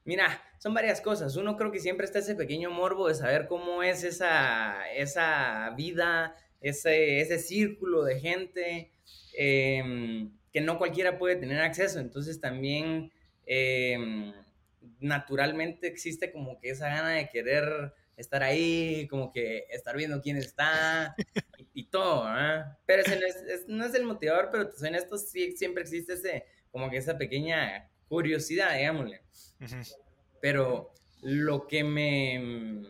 mira, son varias cosas. Uno creo que siempre está ese pequeño morbo de saber cómo es esa, esa vida, ese, ese círculo de gente em, que no cualquiera puede tener acceso. Entonces también em, naturalmente existe como que esa gana de querer estar ahí, como que estar viendo quién está y, todo, Pero ese no, es, el motivador, pero te suena esto, sí, siempre existe ese como que esa pequeña curiosidad, digámosle. Pero lo que me,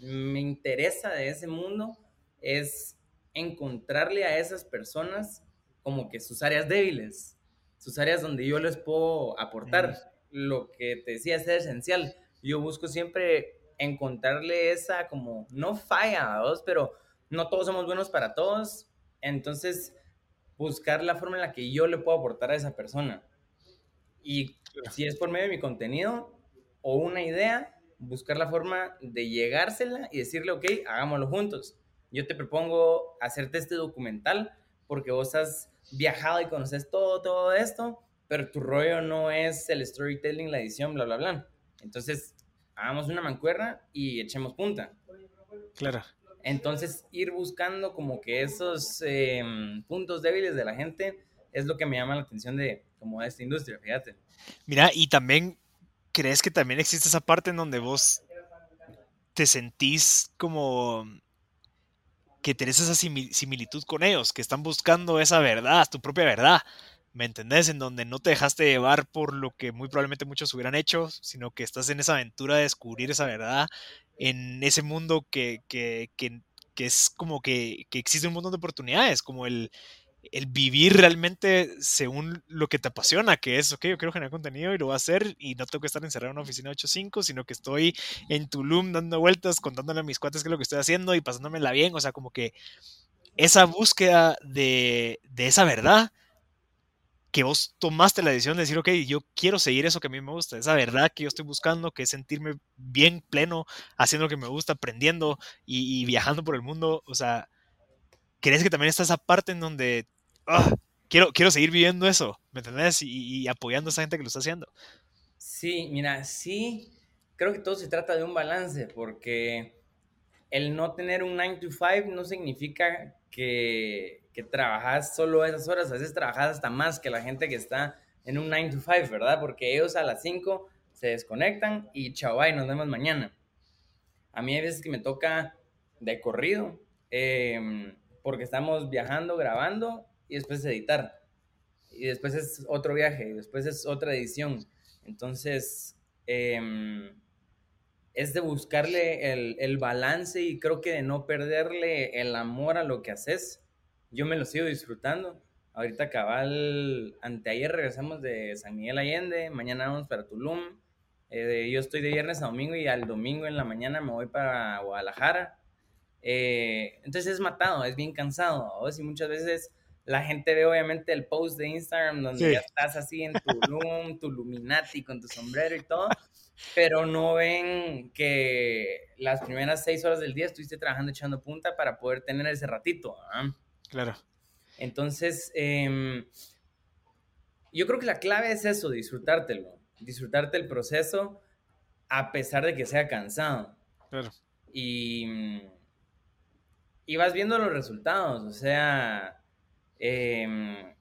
me interesa de ese mundo es encontrarle a esas personas como que sus áreas débiles, sus áreas donde yo les puedo aportar. Lo que te decía es esencial. Yo busco siempre encontrarle esa como, no falla a vos, pero no todos somos buenos para todos, entonces buscar la forma en la que yo le puedo aportar a esa persona. Y si es por medio de mi contenido o una idea, buscar la forma de llegársela y decirle, ok, hagámoslo juntos. Yo te propongo hacerte este documental porque vos has viajado y conoces todo, todo esto, pero tu rollo no es el storytelling, la edición, bla, bla, bla. Entonces, hagamos una mancuerna y echemos punta. Claro. Entonces, ir buscando como que esos em, puntos débiles de la gente es lo que me llama la atención de como esta industria, fíjate. Mira, y también, ¿crees que también existe esa parte en donde vos te sentís como que tenés esa similitud con ellos, que están buscando esa verdad, tu propia verdad? ¿Me entendés? En donde no te dejaste llevar por lo que muy probablemente muchos hubieran hecho, sino que estás en esa aventura de descubrir esa verdad en ese mundo que, que, que, que es como que, que, existe un montón de oportunidades, como el, el, vivir realmente según lo que te apasiona, que es, ok, yo quiero generar contenido y lo voy a hacer y no tengo que estar encerrado en una oficina 8-5, sino que estoy en Tulum dando vueltas, contándole a mis cuates qué es lo que estoy haciendo y pasándomela bien, o sea, como que esa búsqueda de, de esa verdad que vos tomaste la decisión de decir, ok, yo quiero seguir eso que a mí me gusta, esa verdad que yo estoy buscando, que es sentirme bien pleno, haciendo lo que me gusta, aprendiendo y, viajando por el mundo. O sea, ¿crees que también está esa parte en donde ah, quiero, quiero seguir viviendo eso? ¿Me entendés? Y, apoyando a esa gente que lo está haciendo. Sí, mira, sí, creo que todo se trata de un balance, porque el no tener un 9 to 5 no significa que, que trabajas solo esas horas, a veces trabajas hasta más que la gente que está en un 9 to 5, ¿verdad? Porque ellos a las 5 se desconectan y chao, y nos vemos mañana. A mí hay veces que me toca de corrido, em, porque estamos viajando, grabando y después editar. Y después es otro viaje, y después es otra edición. Entonces, em, es de buscarle el, el, balance y creo que de no perderle el amor a lo que haces yo me lo sigo disfrutando. Ahorita cabal, anteayer regresamos de San Miguel Allende, mañana vamos para Tulum. Eh, yo estoy de viernes a domingo y al domingo en la mañana me voy para Guadalajara. Eh, entonces es matado, es bien cansado. Y muchas veces la gente ve obviamente el post de Instagram donde ya estás así en Tulum, tu Luminati con tu sombrero y todo, pero no ven que las primeras seis horas del día estuviste trabajando echando punta para poder tener ese ratito. Claro. Entonces, em, yo creo que la clave es eso, disfrutártelo, disfrutarte el proceso a pesar de que sea cansado. Claro. Y, y vas viendo los resultados, o sea, em,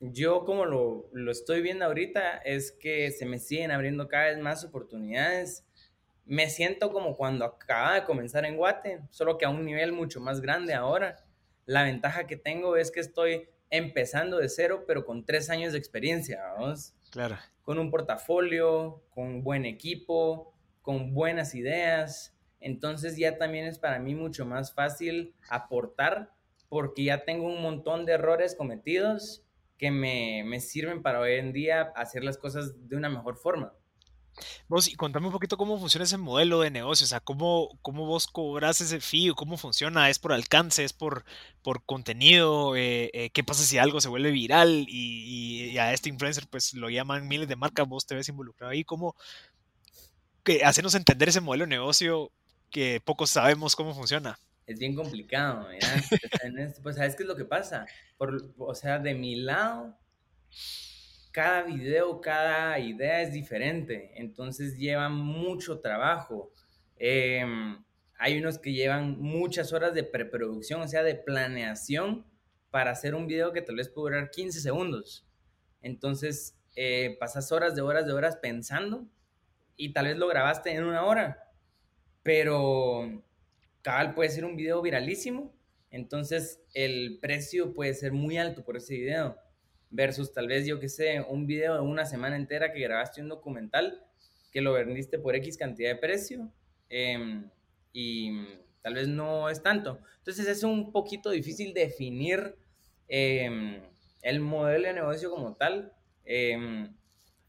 yo como lo, lo, estoy viendo ahorita es que se me siguen abriendo cada vez más oportunidades. Me siento como cuando acaba de comenzar en Guate, solo que a un nivel mucho más grande ahora. La ventaja que tengo es que estoy empezando de cero, pero con tres años de experiencia, vamos. Claro. Con un portafolio, con buen equipo, con buenas ideas. Entonces ya también es para mí mucho más fácil aportar porque ya tengo un montón de errores cometidos que me, me sirven para hoy en día hacer las cosas de una mejor forma. Vos, y contame un poquito cómo funciona ese modelo de negocio, o sea, cómo, cómo vos cobras ese fee, cómo funciona, es por alcance, es por, por contenido, eh, eh, qué pasa si algo se vuelve viral y, a este influencer pues lo llaman miles de marcas, vos te ves involucrado ahí, cómo que hacernos entender ese modelo de negocio que pocos sabemos cómo funciona. Es bien complicado, pues sabes qué es lo que pasa, por, o sea, de mi lado cada video, cada idea es diferente, entonces lleva mucho trabajo. Em, hay unos que llevan muchas horas de preproducción, o sea, de planeación para hacer un video que tal vez puede durar 15 segundos. Entonces, eh, pasas horas de horas de horas pensando y tal vez lo grabaste en una hora, pero cabal puede ser un video viralísimo, entonces el precio puede ser muy alto por ese video versus tal vez, yo que sé, un video de una semana entera que grabaste un documental que lo vendiste por X cantidad de precio em, y tal vez no es tanto. Entonces es un poquito difícil definir em, el modelo de negocio como tal. Em,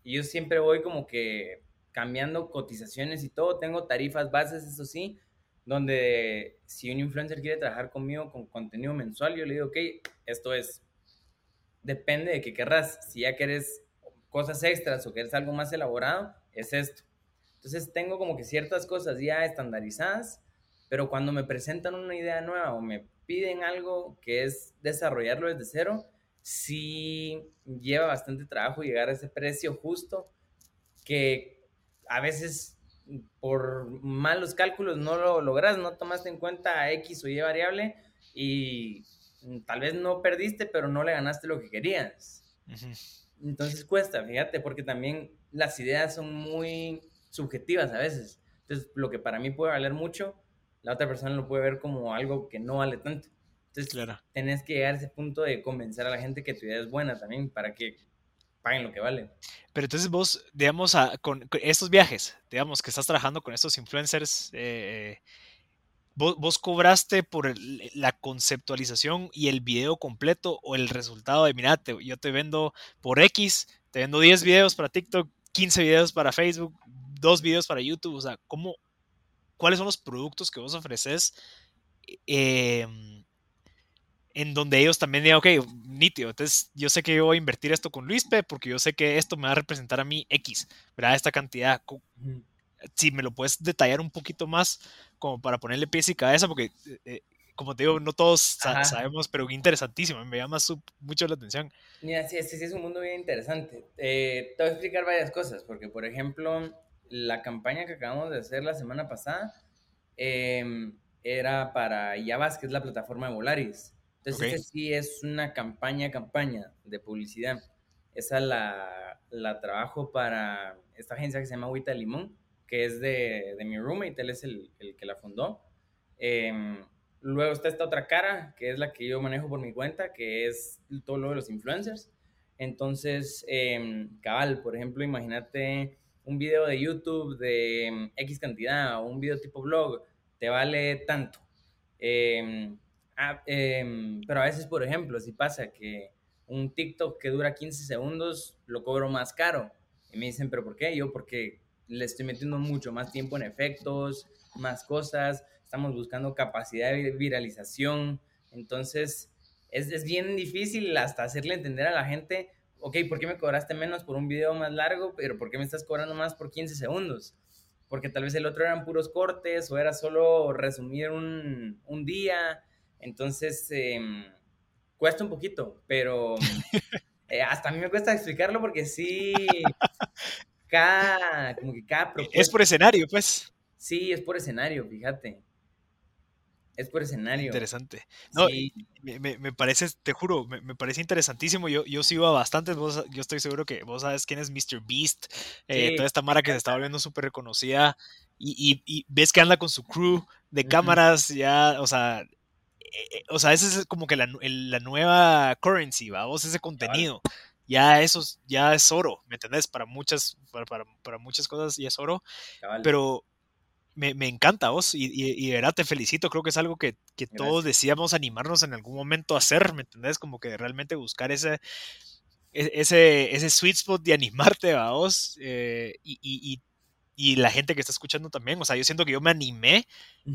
yo siempre voy como que cambiando cotizaciones y todo, tengo tarifas bases, eso sí, donde si un influencer quiere trabajar conmigo con contenido mensual, yo le digo, ok, esto es, depende de qué querrás. Si ya quieres cosas extras o quieres algo más elaborado, es esto. Entonces tengo como que ciertas cosas ya estandarizadas, pero cuando me presentan una idea nueva o me piden algo que es desarrollarlo desde cero, sí lleva bastante trabajo llegar a ese precio justo que a veces por malos cálculos no lo logras, no tomaste en cuenta X o Y variable y tal vez no perdiste, pero no le ganaste lo que querías. Entonces cuesta, fíjate, porque también las ideas son muy subjetivas a veces. Entonces, lo que para mí puede valer mucho, la otra persona lo puede ver como algo que no vale tanto. Entonces, claro. tenés que llegar a ese punto de convencer a la gente que tu idea es buena también para que paguen lo que vale. Pero entonces vos, digamos, con, estos viajes, digamos, que estás trabajando con estos influencers, eh, vos, cobraste por la conceptualización y el video completo o el resultado de, mira, yo te vendo por X, te vendo 10 videos para TikTok, 15 videos para Facebook, dos videos para YouTube, o sea, ¿cómo, ¿cuáles son los productos que vos ofreces? Eh, en donde ellos también digan, ok, nítido, entonces yo sé que yo voy a invertir esto con Luispe porque yo sé que esto me va a representar a mí X, ¿verdad? Esta cantidad. Si me lo puedes detallar un poquito más, como para ponerle pies y cabeza, porque, eh, eh, como te digo, no todos sabemos, pero interesantísimo, me llama mucho la atención. Mira, sí, sí, es un mundo bien interesante. Eh, te voy a explicar varias cosas, porque, por ejemplo, la campaña que acabamos de hacer la semana pasada em, era para Yavas, que es la plataforma de Volaris. Entonces, sí es una campaña, campaña de publicidad. Esa la, la trabajo para esta agencia que se llama Huita Limón, que es de, de mi roommate, él es el, el que la fundó. Em, luego está esta otra cara, que es la que yo manejo por mi cuenta, que es todo lo de los influencers. Entonces, em, cabal, por ejemplo, imagínate un video de YouTube de em, X cantidad o un video tipo blog, te vale tanto. Eh, Ah, pero a veces, por ejemplo, si pasa que un TikTok que dura 15 segundos lo cobro más caro. Y me dicen, ¿pero por qué? Yo, porque le estoy metiendo mucho más tiempo en efectos, más cosas, estamos buscando capacidad de viralización. Entonces, es, es bien difícil hasta hacerle entender a la gente, ok, ¿por qué me cobraste menos por un video más largo, pero por qué me estás cobrando más por 15 segundos? Porque tal vez el otro eran puros cortes o era solo resumir un, un día entonces, em, cuesta un poquito, pero eh, hasta a mí me cuesta explicarlo porque sí, cada, como que cada propuesta... Es por escenario, pues. Sí, es por escenario, fíjate. Es por escenario. Interesante. No, me, parece, te juro, me, parece interesantísimo. Yo, yo sigo a bastantes, yo estoy seguro que vos sabes quién es Mr. Beast, eh, toda esta mara que se está volviendo súper reconocida y, y, ves que anda con su crew de cámaras, ya, o sea, eh, o sea, esa es como que la, nueva currency, vamos, ese contenido. Ya eso ya es oro, ¿me entendés? Para muchas, para, muchas cosas ya es oro. Pero me, encanta vos y, y, de verdad te felicito. Creo que es algo que, todos decíamos animarnos en algún momento a hacer, ¿me entendés? Como que realmente buscar ese, e, ese, ese sweet spot de animarte, a vos. Eh, y, y, la gente que está escuchando también. O sea, yo siento que yo me animé,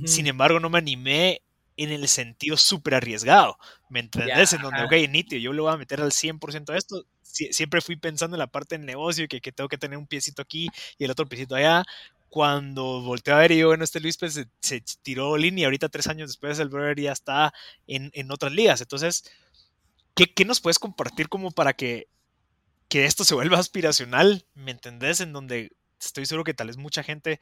sin embargo, no me animé en el sentido súper arriesgado, ¿me entendés? en donde, ok, nitio, yo le voy a meter al 100% a esto. siempre fui pensando en la parte del negocio y que, que, tengo que tener un piecito aquí y el otro piecito allá. Cuando volteé a ver y yo, bueno, este Luis pues, se, se tiró línea, ahorita tres años después el brother ya está en, en otras ligas. Entonces, ¿qué, ¿qué, nos puedes compartir como para que, que esto se vuelva aspiracional? ¿Me entendés? En donde estoy seguro que tal vez mucha gente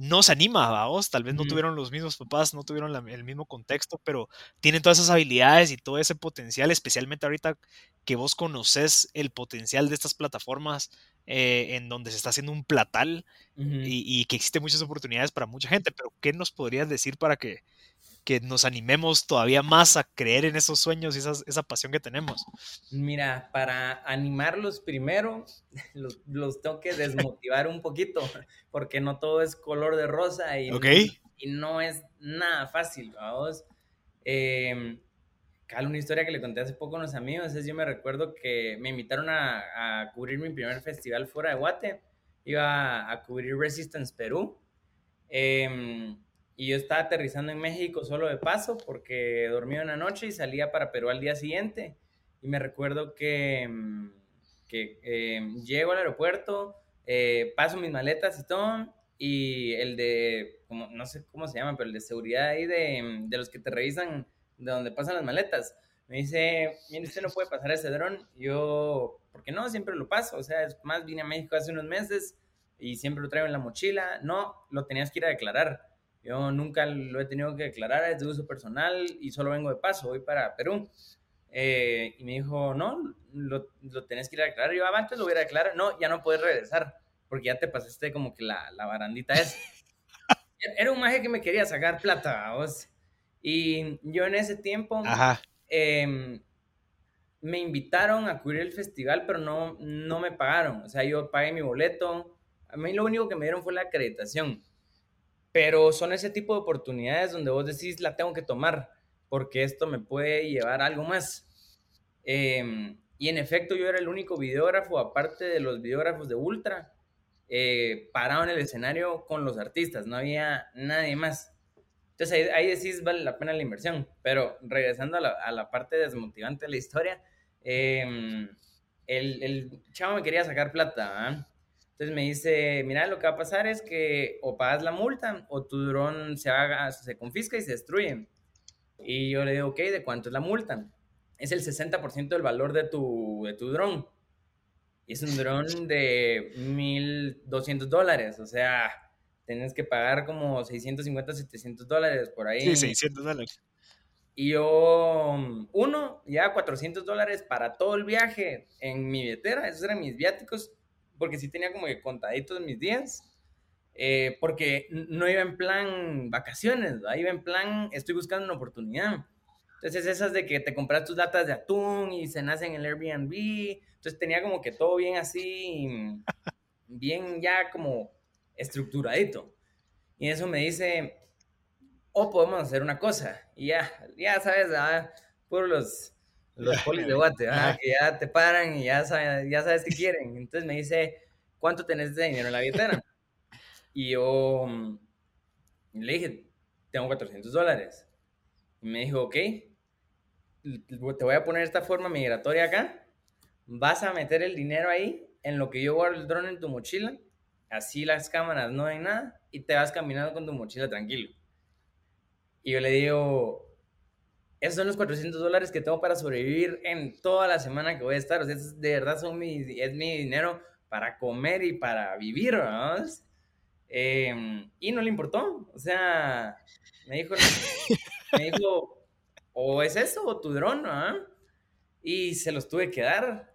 no se anima, vos, tal vez no tuvieron los mismos papás, no tuvieron el mismo contexto, pero tienen todas esas habilidades y todo ese potencial, especialmente ahorita que vos conoces el potencial de estas plataformas eh, en donde se está haciendo un platal y, y, que existen muchas oportunidades para mucha gente, pero ¿qué nos podrías decir para que, que nos animemos todavía más a creer en esos sueños y esa pasión que tenemos? Mira, para animarlos primero, los, tengo que desmotivar un poquito, porque no todo es color de rosa y, y no es nada fácil, vamos. Eh, una historia que le conté hace poco a unos amigos es yo me recuerdo que me invitaron a, cubrir mi primer festival fuera de Guate. Iba a, cubrir Resistance Perú. Eh, y yo estaba aterrizando en México solo de paso porque dormí una noche y salía para Perú al día siguiente. Y me recuerdo que, mm, que em, llego al aeropuerto, eh, paso mis maletas y todo, y el de, como, no sé cómo se llama, pero el de seguridad ahí de, de los que te revisan de donde pasan las maletas, me dice, mire, usted no puede pasar ese dron. Yo, ¿por qué no? Siempre lo paso. O sea, es más, vine a México hace unos meses y siempre lo traigo en la mochila. No, lo tenías que ir a declarar. Yo nunca lo he tenido que declarar, es de uso personal y solo vengo de paso, voy para Perú. Eh, y me dijo, no, lo, lo tenés que ir a declarar. Yo, ah, antes lo hubiera declarado. No, ya no puedes regresar porque ya te pasaste como que la, la barandita es. Era un maje que me quería sacar plata, vos. Y yo en ese tiempo em, me invitaron a cubrir el festival, pero no, no me pagaron. O sea, yo pagué mi boleto. A mí lo único que me dieron fue la acreditación. Pero son ese tipo de oportunidades donde vos decís, la tengo que tomar, porque esto me puede llevar a algo más. Em, y en efecto, yo era el único videógrafo, aparte de los videógrafos de Ultra, eh, parado en el escenario con los artistas, no había nadie más. Entonces ahí, decís vale la pena la inversión, pero regresando a la, a la parte desmotivante de la historia, em, el, el, chavo me quería sacar plata, entonces me dice, mira, lo que va a pasar es que o pagas la multa o tu dron se, haga, se confisca y se destruye. Y yo le digo, ok, ¿de cuánto es la multa? Es el 60% del valor de tu, de tu dron es un dron de 1.200 dólares, o sea, tienes que pagar como 650, 700 dólares por ahí. Sí, 600 dólares. Y yo, uno, ya 400 dólares para todo el viaje en mi billetera, esos eran mis viáticos, porque sí tenía como que contaditos mis días, eh, porque no iba en plan vacaciones, iba en plan, estoy buscando una oportunidad. Entonces esas de que te compras tus latas de atún y nacen en el Airbnb. Entonces tenía como que todo bien así, bien ya como estructuradito. Y eso me dice, o oh, podemos hacer una cosa. Y ya, ya sabes, por los, los polis de guate, ah, que ya te paran y ya sabes, ya sabes qué quieren. Entonces me dice, ¿cuánto tenés de dinero en la billetera? Y yo mm, le dije, tengo 400 dólares. Y me dijo, ok, te voy a poner esta forma migratoria acá, vas a meter el dinero ahí, en lo que yo guardo el dron en tu mochila, así las cámaras no hay nada, y te vas caminando con tu mochila tranquilo. Y yo le digo, esos son los 400 dólares que tengo para sobrevivir en toda la semana que voy a estar, o sea, de verdad son mi, es mi dinero para comer y para vivir, ¿no? Em, y no le importó, o sea, me dijo, me dijo, o es eso, o tu dron, ¿ah? Y se los tuve que dar.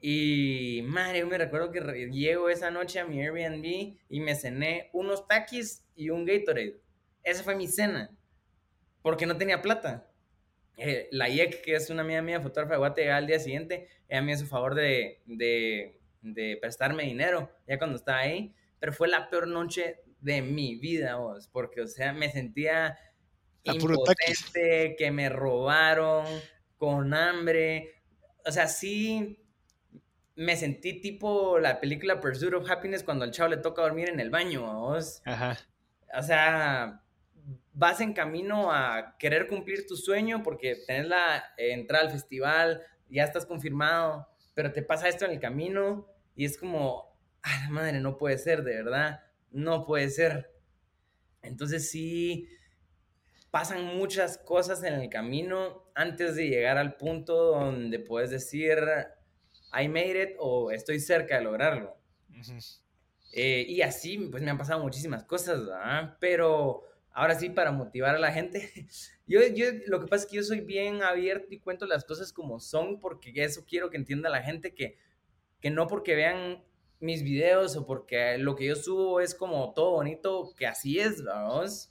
Y, madre, yo me recuerdo que llego esa noche a mi Airbnb y me cené unos taquis y un Gatorade. Esa fue mi cena, porque no tenía plata. Eh, la IEC, que es una amiga mía, fotógrafa de al día siguiente, ella me hizo favor de, de, de prestarme dinero, ya cuando estaba ahí, pero fue la peor noche de mi vida, vos, porque, o sea, me sentía impotente, que me robaron, con hambre. O sea, sí me sentí tipo la película Pursuit of Happiness cuando al chavo le toca dormir en el baño, vos. Ajá. O sea, vas en camino a querer cumplir tu sueño porque tenés la entrada al festival, ya estás confirmado, pero te pasa esto en el camino y es como, ay, madre, no puede ser, de verdad, no puede ser. Entonces sí, pasan muchas cosas en el camino antes de llegar al punto donde puedes decir, I made it o estoy cerca de lograrlo. Eh, y así, pues me han pasado muchísimas cosas, ¿verdad? Pero ahora sí, para motivar a la gente, yo, yo, lo que pasa es que yo soy bien abierto y cuento las cosas como son, porque eso quiero que entienda la gente, que, que no porque vean mis videos o porque lo que yo subo es como todo bonito, que así es, vamos.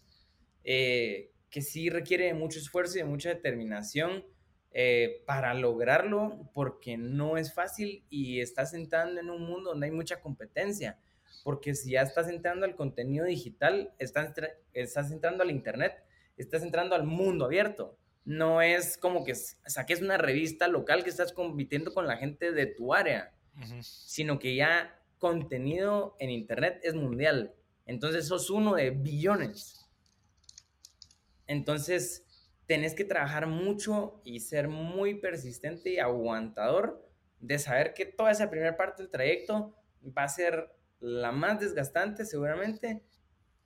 Eh, que sí requiere mucho esfuerzo y mucha determinación eh, para lograrlo, porque no es fácil y estás entrando en un mundo donde hay mucha competencia. Porque si ya estás entrando al contenido digital, estás, estás entrando al Internet, estás entrando al mundo abierto. No es como que saques una revista local que estás compitiendo con la gente de tu área, sino que ya contenido en Internet es mundial. Entonces sos uno de billones. Entonces, tenés que trabajar mucho y ser muy persistente y aguantador de saber que toda esa primera parte del trayecto va a ser la más desgastante seguramente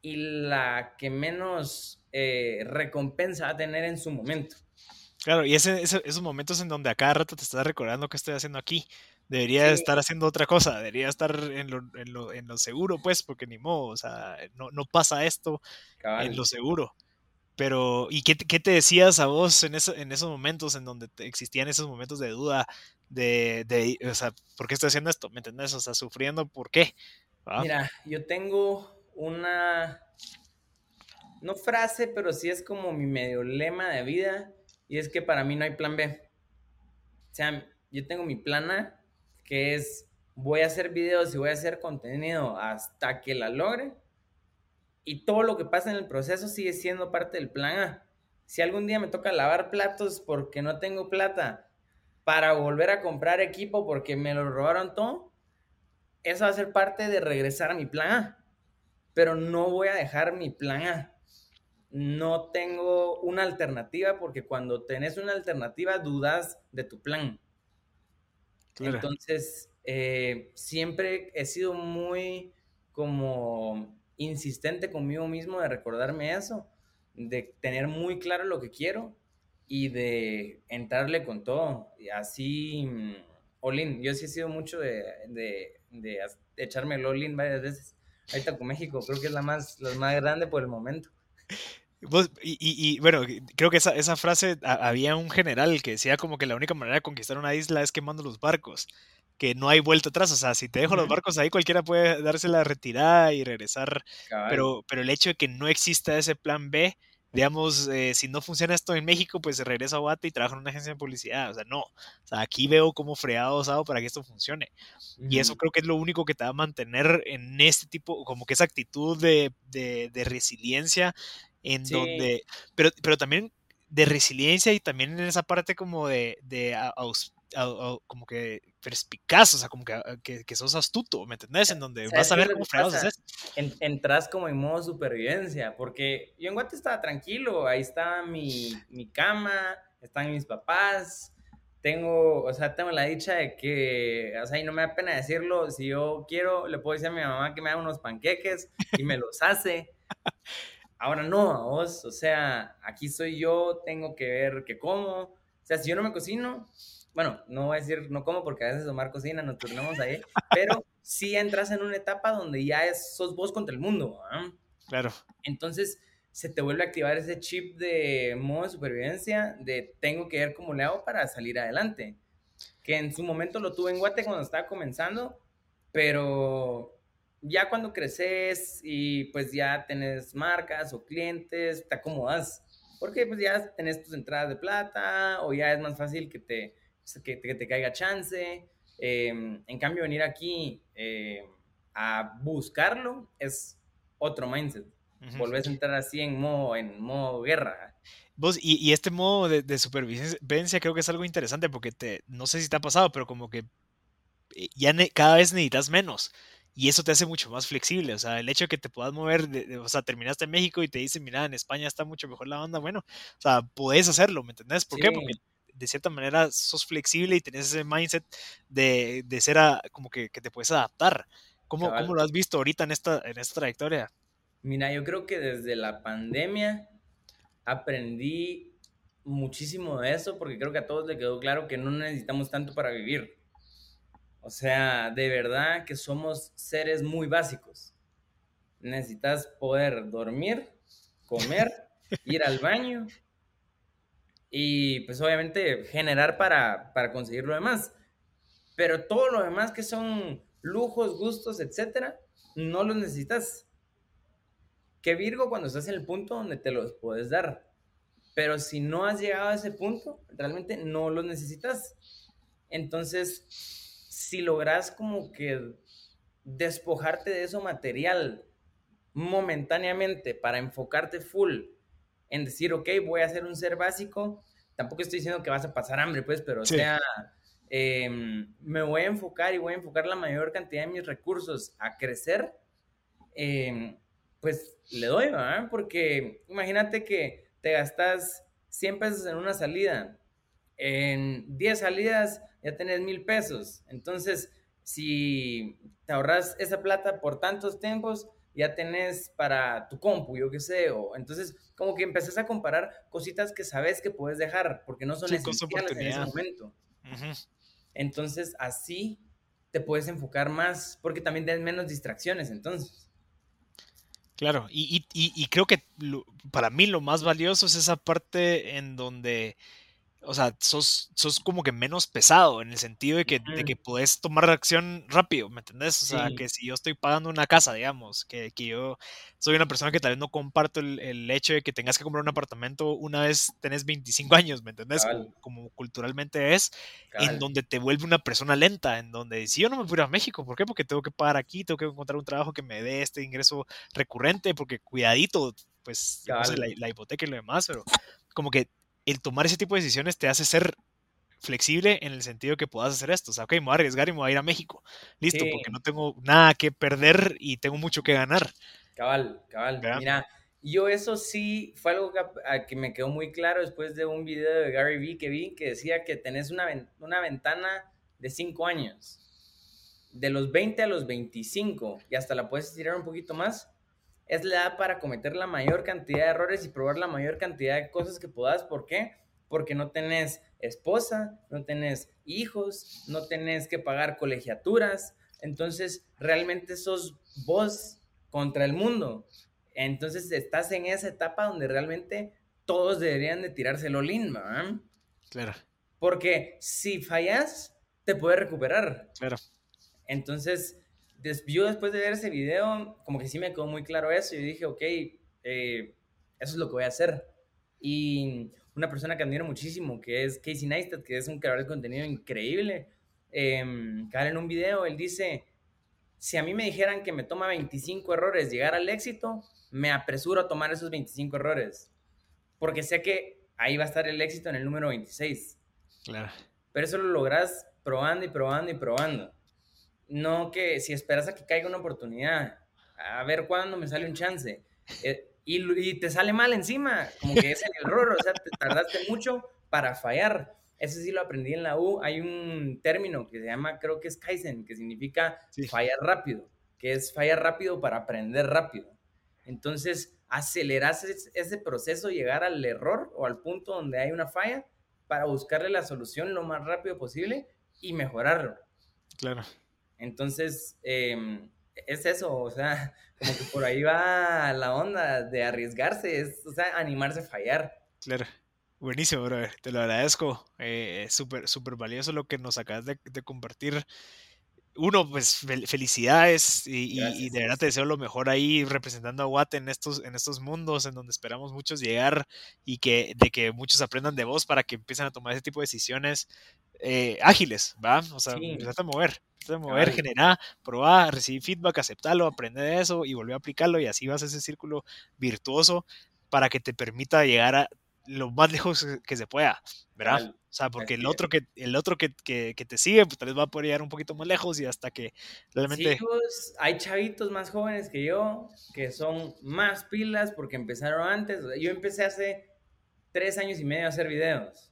y la que menos eh, recompensa va a tener en su momento. Claro, y ese, esos momentos en donde a cada rato te estás recordando qué estoy haciendo aquí. Debería estar haciendo otra cosa, debería estar en lo, en lo, en lo seguro, pues, porque ni modo, o sea, no, no pasa esto en lo seguro. Pero, ¿y qué, qué, te decías a vos en, en esos momentos en donde existían esos momentos de duda de, de, o sea, ¿por qué estoy haciendo esto? ¿Me entendés? O sea, sufriendo, ¿por qué? Mira, yo tengo una, no frase, pero sí es como mi medio lema de vida, y es que para mí no hay plan B. O sea, yo tengo mi plan A, que es voy a hacer videos y voy a hacer contenido hasta que la logre y todo lo que pasa en el proceso sigue siendo parte del plan A. Si algún día me toca lavar platos porque no tengo plata para volver a comprar equipo porque me lo robaron todo, eso va a ser parte de regresar a mi plan A. Pero no voy a dejar mi plan A. No tengo una alternativa porque cuando tenés una alternativa dudas de tu plan. Entonces, eh, siempre he sido muy como insistente conmigo mismo de recordarme eso, de tener muy claro lo que quiero y de entrarle con todo. Y así, mm, Olin, yo sí he sido mucho de, de, de, echarme el Olin varias veces. Ahorita con México, creo que es la más, la más grande por el momento. y, y, bueno, creo que esa, esa frase, había un general que decía como que la única manera de conquistar una isla es quemando los barcos que no hay vuelta atrás. O sea, si te dejo los barcos ahí, cualquiera puede darse la retirada y regresar. Pero, pero el hecho de que no exista ese plan B, digamos, eh, si no funciona esto en México, pues se regresa a Guate y trabaja en una agencia de publicidad. O sea, no. O sea, aquí veo como fregado osado para que esto funcione. Y eso creo que es lo único que te va a mantener en este tipo, como que esa actitud de, de, resiliencia, en donde. Pero, pero también de resiliencia y también en esa parte como de, de como que perspicaz, o sea, como que, ah, que, sos astuto, ¿me entendés? En donde vas a ver cómo fregados es Entras como en modo supervivencia, porque yo en Guate estaba tranquilo, ahí está mi, mi cama, están mis papás, tengo, o sea, tengo la dicha de que, o sea, y no me da pena decirlo, si yo quiero, le puedo decir a mi mamá que me haga unos panqueques y me los hace. Ahora no, vos, o sea, aquí soy yo, tengo que ver qué como. O sea, si yo no me cocino, bueno, no voy a decir no como porque a veces Omar cocina, nos turnamos ahí, pero sí entras en una etapa donde ya es, sos vos contra el mundo. Claro. Entonces se te vuelve a activar ese chip de modo de supervivencia, de tengo que ver cómo le hago para salir adelante. Que en su momento lo tuve en Guate cuando estaba comenzando, pero ya cuando creces y pues ya tenés marcas o clientes, te acomodas. Porque pues ya tenés tus entradas de plata o ya es más fácil que te que, te caiga chance. Em, en cambio, venir aquí em, a buscarlo es otro mindset. Volvés a entrar así en modo, en modo guerra. Vos, y, este modo de, supervivencia creo que es algo interesante porque te, no sé si te ha pasado, pero como que eh, ya cada vez necesitas menos y eso te hace mucho más flexible. O sea, el hecho de que te puedas mover, o sea, terminaste en México y te dicen, mira, en España está mucho mejor la onda, bueno, o sea, puedes hacerlo, ¿me entendés? ¿Por qué? Porque de cierta manera sos flexible y tenés ese mindset de, de ser como que, que, te puedes adaptar. ¿Cómo, ¿Cómo, lo has visto ahorita en esta, en esta trayectoria? Mira, yo creo que desde la pandemia aprendí muchísimo de eso porque creo que a todos le quedó claro que no necesitamos tanto para vivir. O sea, de verdad que somos seres muy básicos. Necesitas poder dormir, comer, ir al baño y pues obviamente generar para, para conseguir lo demás. Pero todo lo demás que son lujos, gustos, etcétera, no los necesitas. Que Virgo cuando estás en el punto donde te los puedes dar. Pero si no has llegado a ese punto, realmente no los necesitas. Entonces, si logras como que despojarte de eso material momentáneamente para enfocarte full en decir, ok, voy a ser un ser básico. Tampoco estoy diciendo que vas a pasar hambre, pues, pero o sea, em, me voy a enfocar y voy a enfocar la mayor cantidad de mis recursos a crecer. Em, pues le doy, ¿verdad? Porque imagínate que te gastas 100 pesos en una salida. En 10 salidas ya tenés mil pesos. Entonces, si te ahorras esa plata por tantos tiempos, ya tenés para tu compu, yo qué sé, o entonces como que empezás a comparar cositas que sabes que puedes dejar, porque no son esenciales en ese momento. Entonces, así te puedes enfocar más, porque también tienes menos distracciones, entonces. Claro, y, creo que para mí lo más valioso es esa parte en donde o sea, sos, sos como que menos pesado en el sentido de que, de que puedes tomar acción rápido, ¿me entendés? O sea, que si yo estoy pagando una casa, digamos, que, que, yo soy una persona que tal vez no comparto el, el, hecho de que tengas que comprar un apartamento una vez tenés 25 años, ¿me entendés? Como, culturalmente es, en donde te vuelve una persona lenta, en donde si yo no me voy a México, ¿por qué? Porque tengo que pagar aquí, tengo que encontrar un trabajo que me dé este ingreso recurrente, porque cuidadito, pues, no sé, la, la hipoteca y lo demás, pero como que el tomar ese tipo de decisiones te hace ser flexible en el sentido que puedas hacer esto. O sea, ok, me voy a arriesgar y me voy a ir a México. Listo, porque no tengo nada que perder y tengo mucho que ganar. Cabal, cabal. Mira, yo eso sí fue algo que, me quedó muy claro después de un video de Gary Vee que vi que decía que tenés una, una ventana de 5 años. De los 20 a los 25 y hasta la puedes estirar un poquito más es la edad para cometer la mayor cantidad de errores y probar la mayor cantidad de cosas que puedas. ¿Por qué? Porque no tenés esposa, no tenés hijos, no tenés que pagar colegiaturas. Entonces, realmente sos vos contra el mundo. Entonces, estás en esa etapa donde realmente todos deberían de tirárselo lindo. Claro. Porque si fallas, te puedes recuperar. Claro. Entonces, yo después de ver ese video, como que sí me quedó muy claro eso y dije, ok, eh, eso es lo que voy a hacer. Y una persona que admiro muchísimo, que es Casey Neistat, que es un creador de contenido increíble, eh, en un video, él dice, si a mí me dijeran que me toma 25 errores llegar al éxito, me apresuro a tomar esos 25 errores, porque sé que ahí va a estar el éxito en el número 26. Claro. Pero eso lo logras probando y probando y probando. No que si esperas a que caiga una oportunidad, a ver cuándo me sale un chance. Eh, y, te sale mal encima, como que es el error, o sea, te tardaste mucho para fallar. Eso sí lo aprendí en la U. Hay un término que se llama, creo que es Kaizen, que significa fallar rápido, que es fallar rápido para aprender rápido. Entonces, aceleras ese proceso, llegar al error o al punto donde hay una falla para buscarle la solución lo más rápido posible y mejorarlo. Claro. Entonces, em, es eso, o sea, como que por ahí va la onda de arriesgarse, es, o sea, animarse a fallar. Claro. Buenísimo, brother. Te lo agradezco. Eh, súper, súper valioso lo que nos acabas de, compartir. Uno, pues felicidades y, de verdad te deseo lo mejor ahí representando a Watt en estos, en estos mundos en donde esperamos muchos llegar y que, de que muchos aprendan de vos para que empiecen a tomar ese tipo de decisiones eh, ágiles, ¿va? O sea, sí. a mover de mover, generar, probar, recibir feedback, aceptarlo, aprender de eso y volver a aplicarlo y así vas a ese círculo virtuoso para que te permita llegar a lo más lejos que se pueda, ¿verdad? Sea, porque el otro que el otro que, que, te sigue, pues tal vez va a poder llegar un poquito más lejos y hasta que realmente... hay chavitos más jóvenes que yo que son más pilas porque empezaron antes. Yo empecé hace tres años y medio a hacer videos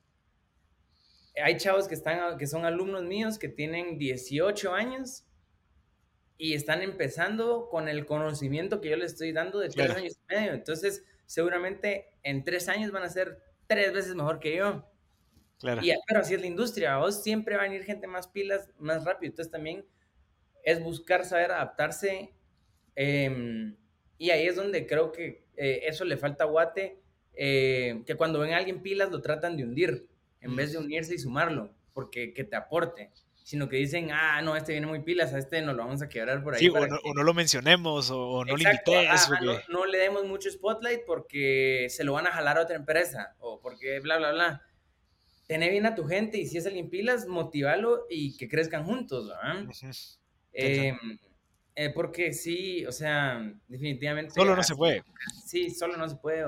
hay chavos que, están, que son alumnos míos que tienen 18 años y están empezando con el conocimiento que yo les estoy dando de tres años y medio. Entonces, seguramente en tres años van a ser tres veces mejor que yo. Claro. Y, pero así es la industria, vos siempre va a venir gente más pilas, más rápido. Entonces, también es buscar saber adaptarse. Em, y ahí es donde creo que eh, eso le falta a Guate, eh, que cuando ven a alguien pilas lo tratan de hundir en vez de unirse y sumarlo, porque que te aporte, sino que dicen, ah, no, este viene muy pilas, a este nos lo vamos a quebrar por ahí. Sí, o, no, lo mencionemos, o, no limites. no, le demos mucho spotlight porque se lo van a jalar a otra empresa, o porque bla, bla, bla. Tené bien a tu gente y si es alguien pilas, motivalo y que crezcan juntos, ¿verdad? Em, eh, porque sí, o sea, definitivamente. Solo no se puede. Sí, solo no se puede.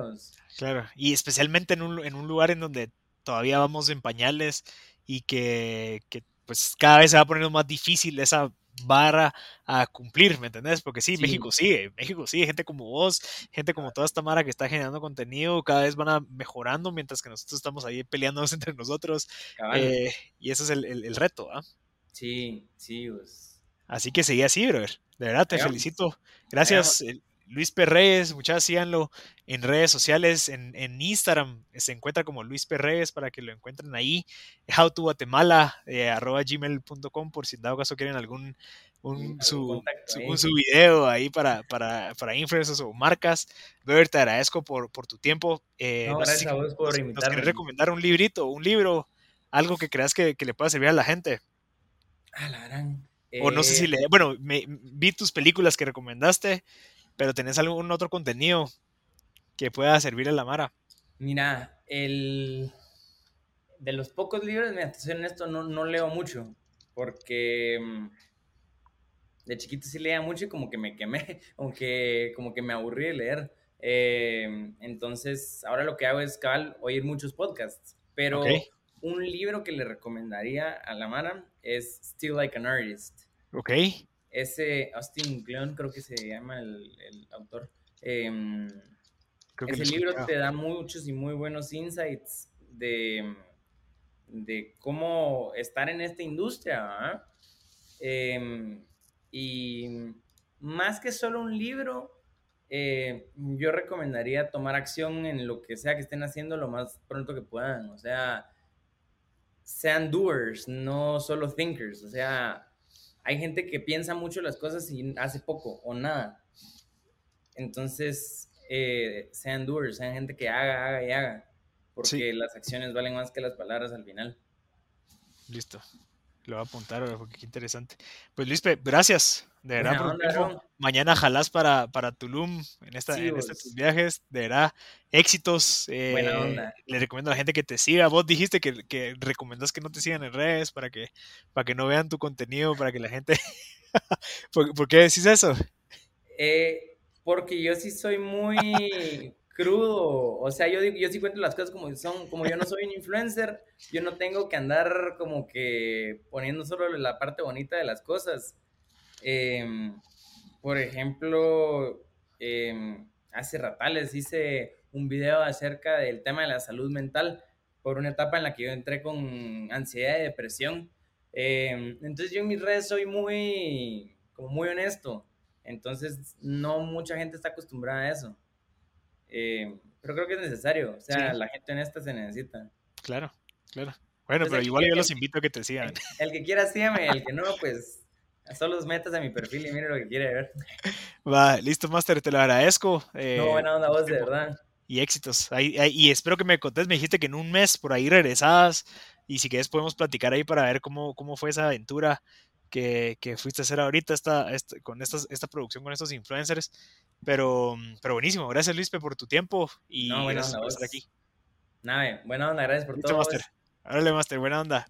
Claro, y especialmente en un, en un lugar en donde todavía vamos en pañales y que, que, pues cada vez se va poniendo más difícil esa vara a cumplir, ¿me entendés? Porque sí, México sigue, México sigue, gente como vos, gente como toda esta Mara que está generando contenido, cada vez van a mejorando mientras que nosotros estamos ahí peleándonos entre nosotros. Eh, y ese es el, reto, ¿ah? Sí, sí, pues. Así que seguí así, brother. De verdad, te felicito. Gracias. Luis Perreyes, muchachos, síganlo en redes sociales, en, Instagram se encuentra como Luis Perreyes para que lo encuentren ahí, how to Guatemala, eh, arroba gmail.com por si en dado caso quieren algún un, su, su, video ahí para, para, para influencers o marcas. Ver, te agradezco por, por tu tiempo. Eh, no, a vos por invitarme. Nos recomendar un librito, un libro, algo que creas que, que le pueda servir a la gente. A la gran. O no sé si eh, le. Bueno, me, vi tus películas que recomendaste pero tenés algún otro contenido que pueda servir a la Mara. Mira, el de los pocos libros, mira, en esto no, no leo mucho, porque mm, de chiquito sí leía mucho y como que me quemé, aunque como que me aburrí de leer. Eh, entonces, ahora lo que hago es cabal, oír muchos podcasts, pero un libro que le recomendaría a la Mara es Still Like an Artist. Ok. Ese Austin Kleon, creo que se llama el, autor. Em, ese libro te da muchos y muy buenos insights de, de cómo estar en esta industria. Em, y más que solo un libro, eh, yo recomendaría tomar acción en lo que sea que estén haciendo lo más pronto que puedan. O sea, sean doers, no solo thinkers. O sea, hay gente que piensa mucho las cosas y hace poco o nada. Entonces, eh, sean doers, sean gente que haga, haga y haga, porque las acciones valen más que las palabras al final. Listo. Lo voy a apuntar, porque qué interesante. Pues Luis, gracias. De verdad, mañana jalás para, para Tulum en, esta, en estos viajes. De verdad, éxitos. Buena eh, onda. Le recomiendo a la gente que te siga. Vos dijiste que, que recomendás que no te sigan en redes para que, para que no vean tu contenido, para que la gente. ¿Por, qué decís eso? Eh, porque yo sí soy muy crudo. O sea, yo, yo sí cuento las cosas como son. Como yo no soy un influencer, yo no tengo que andar como que poniendo solo la parte bonita de las cosas Em, por ejemplo, em, hace ratales hice un video acerca del tema de la salud mental por una etapa en la que yo entré con ansiedad y depresión. Em, entonces yo en mis redes soy muy, como muy honesto. Entonces no mucha gente está acostumbrada a eso. Pero creo que es necesario. O sea, la gente honesta se necesita. Claro, claro. Bueno, pero igual yo los invito a que te sigan. El, el que quiera sígame, el que no, pues Solo metas a mi perfil y mire lo que quiere ver. Va, listo, Master, te lo agradezco. Eh, no, buena onda vos, de verdad. Y éxitos. y espero que me contés. Me dijiste que en un mes por ahí regresabas. Y si quieres podemos platicar ahí para ver cómo, cómo fue esa aventura que, que fuiste a hacer ahorita esta, con esta, esta producción con estos influencers. Pero, pero buenísimo. Gracias, Luispe, por tu tiempo. Y no, gracias por estar aquí. Nada, buena onda, gracias por todo. Master. Órale, Master, buena onda.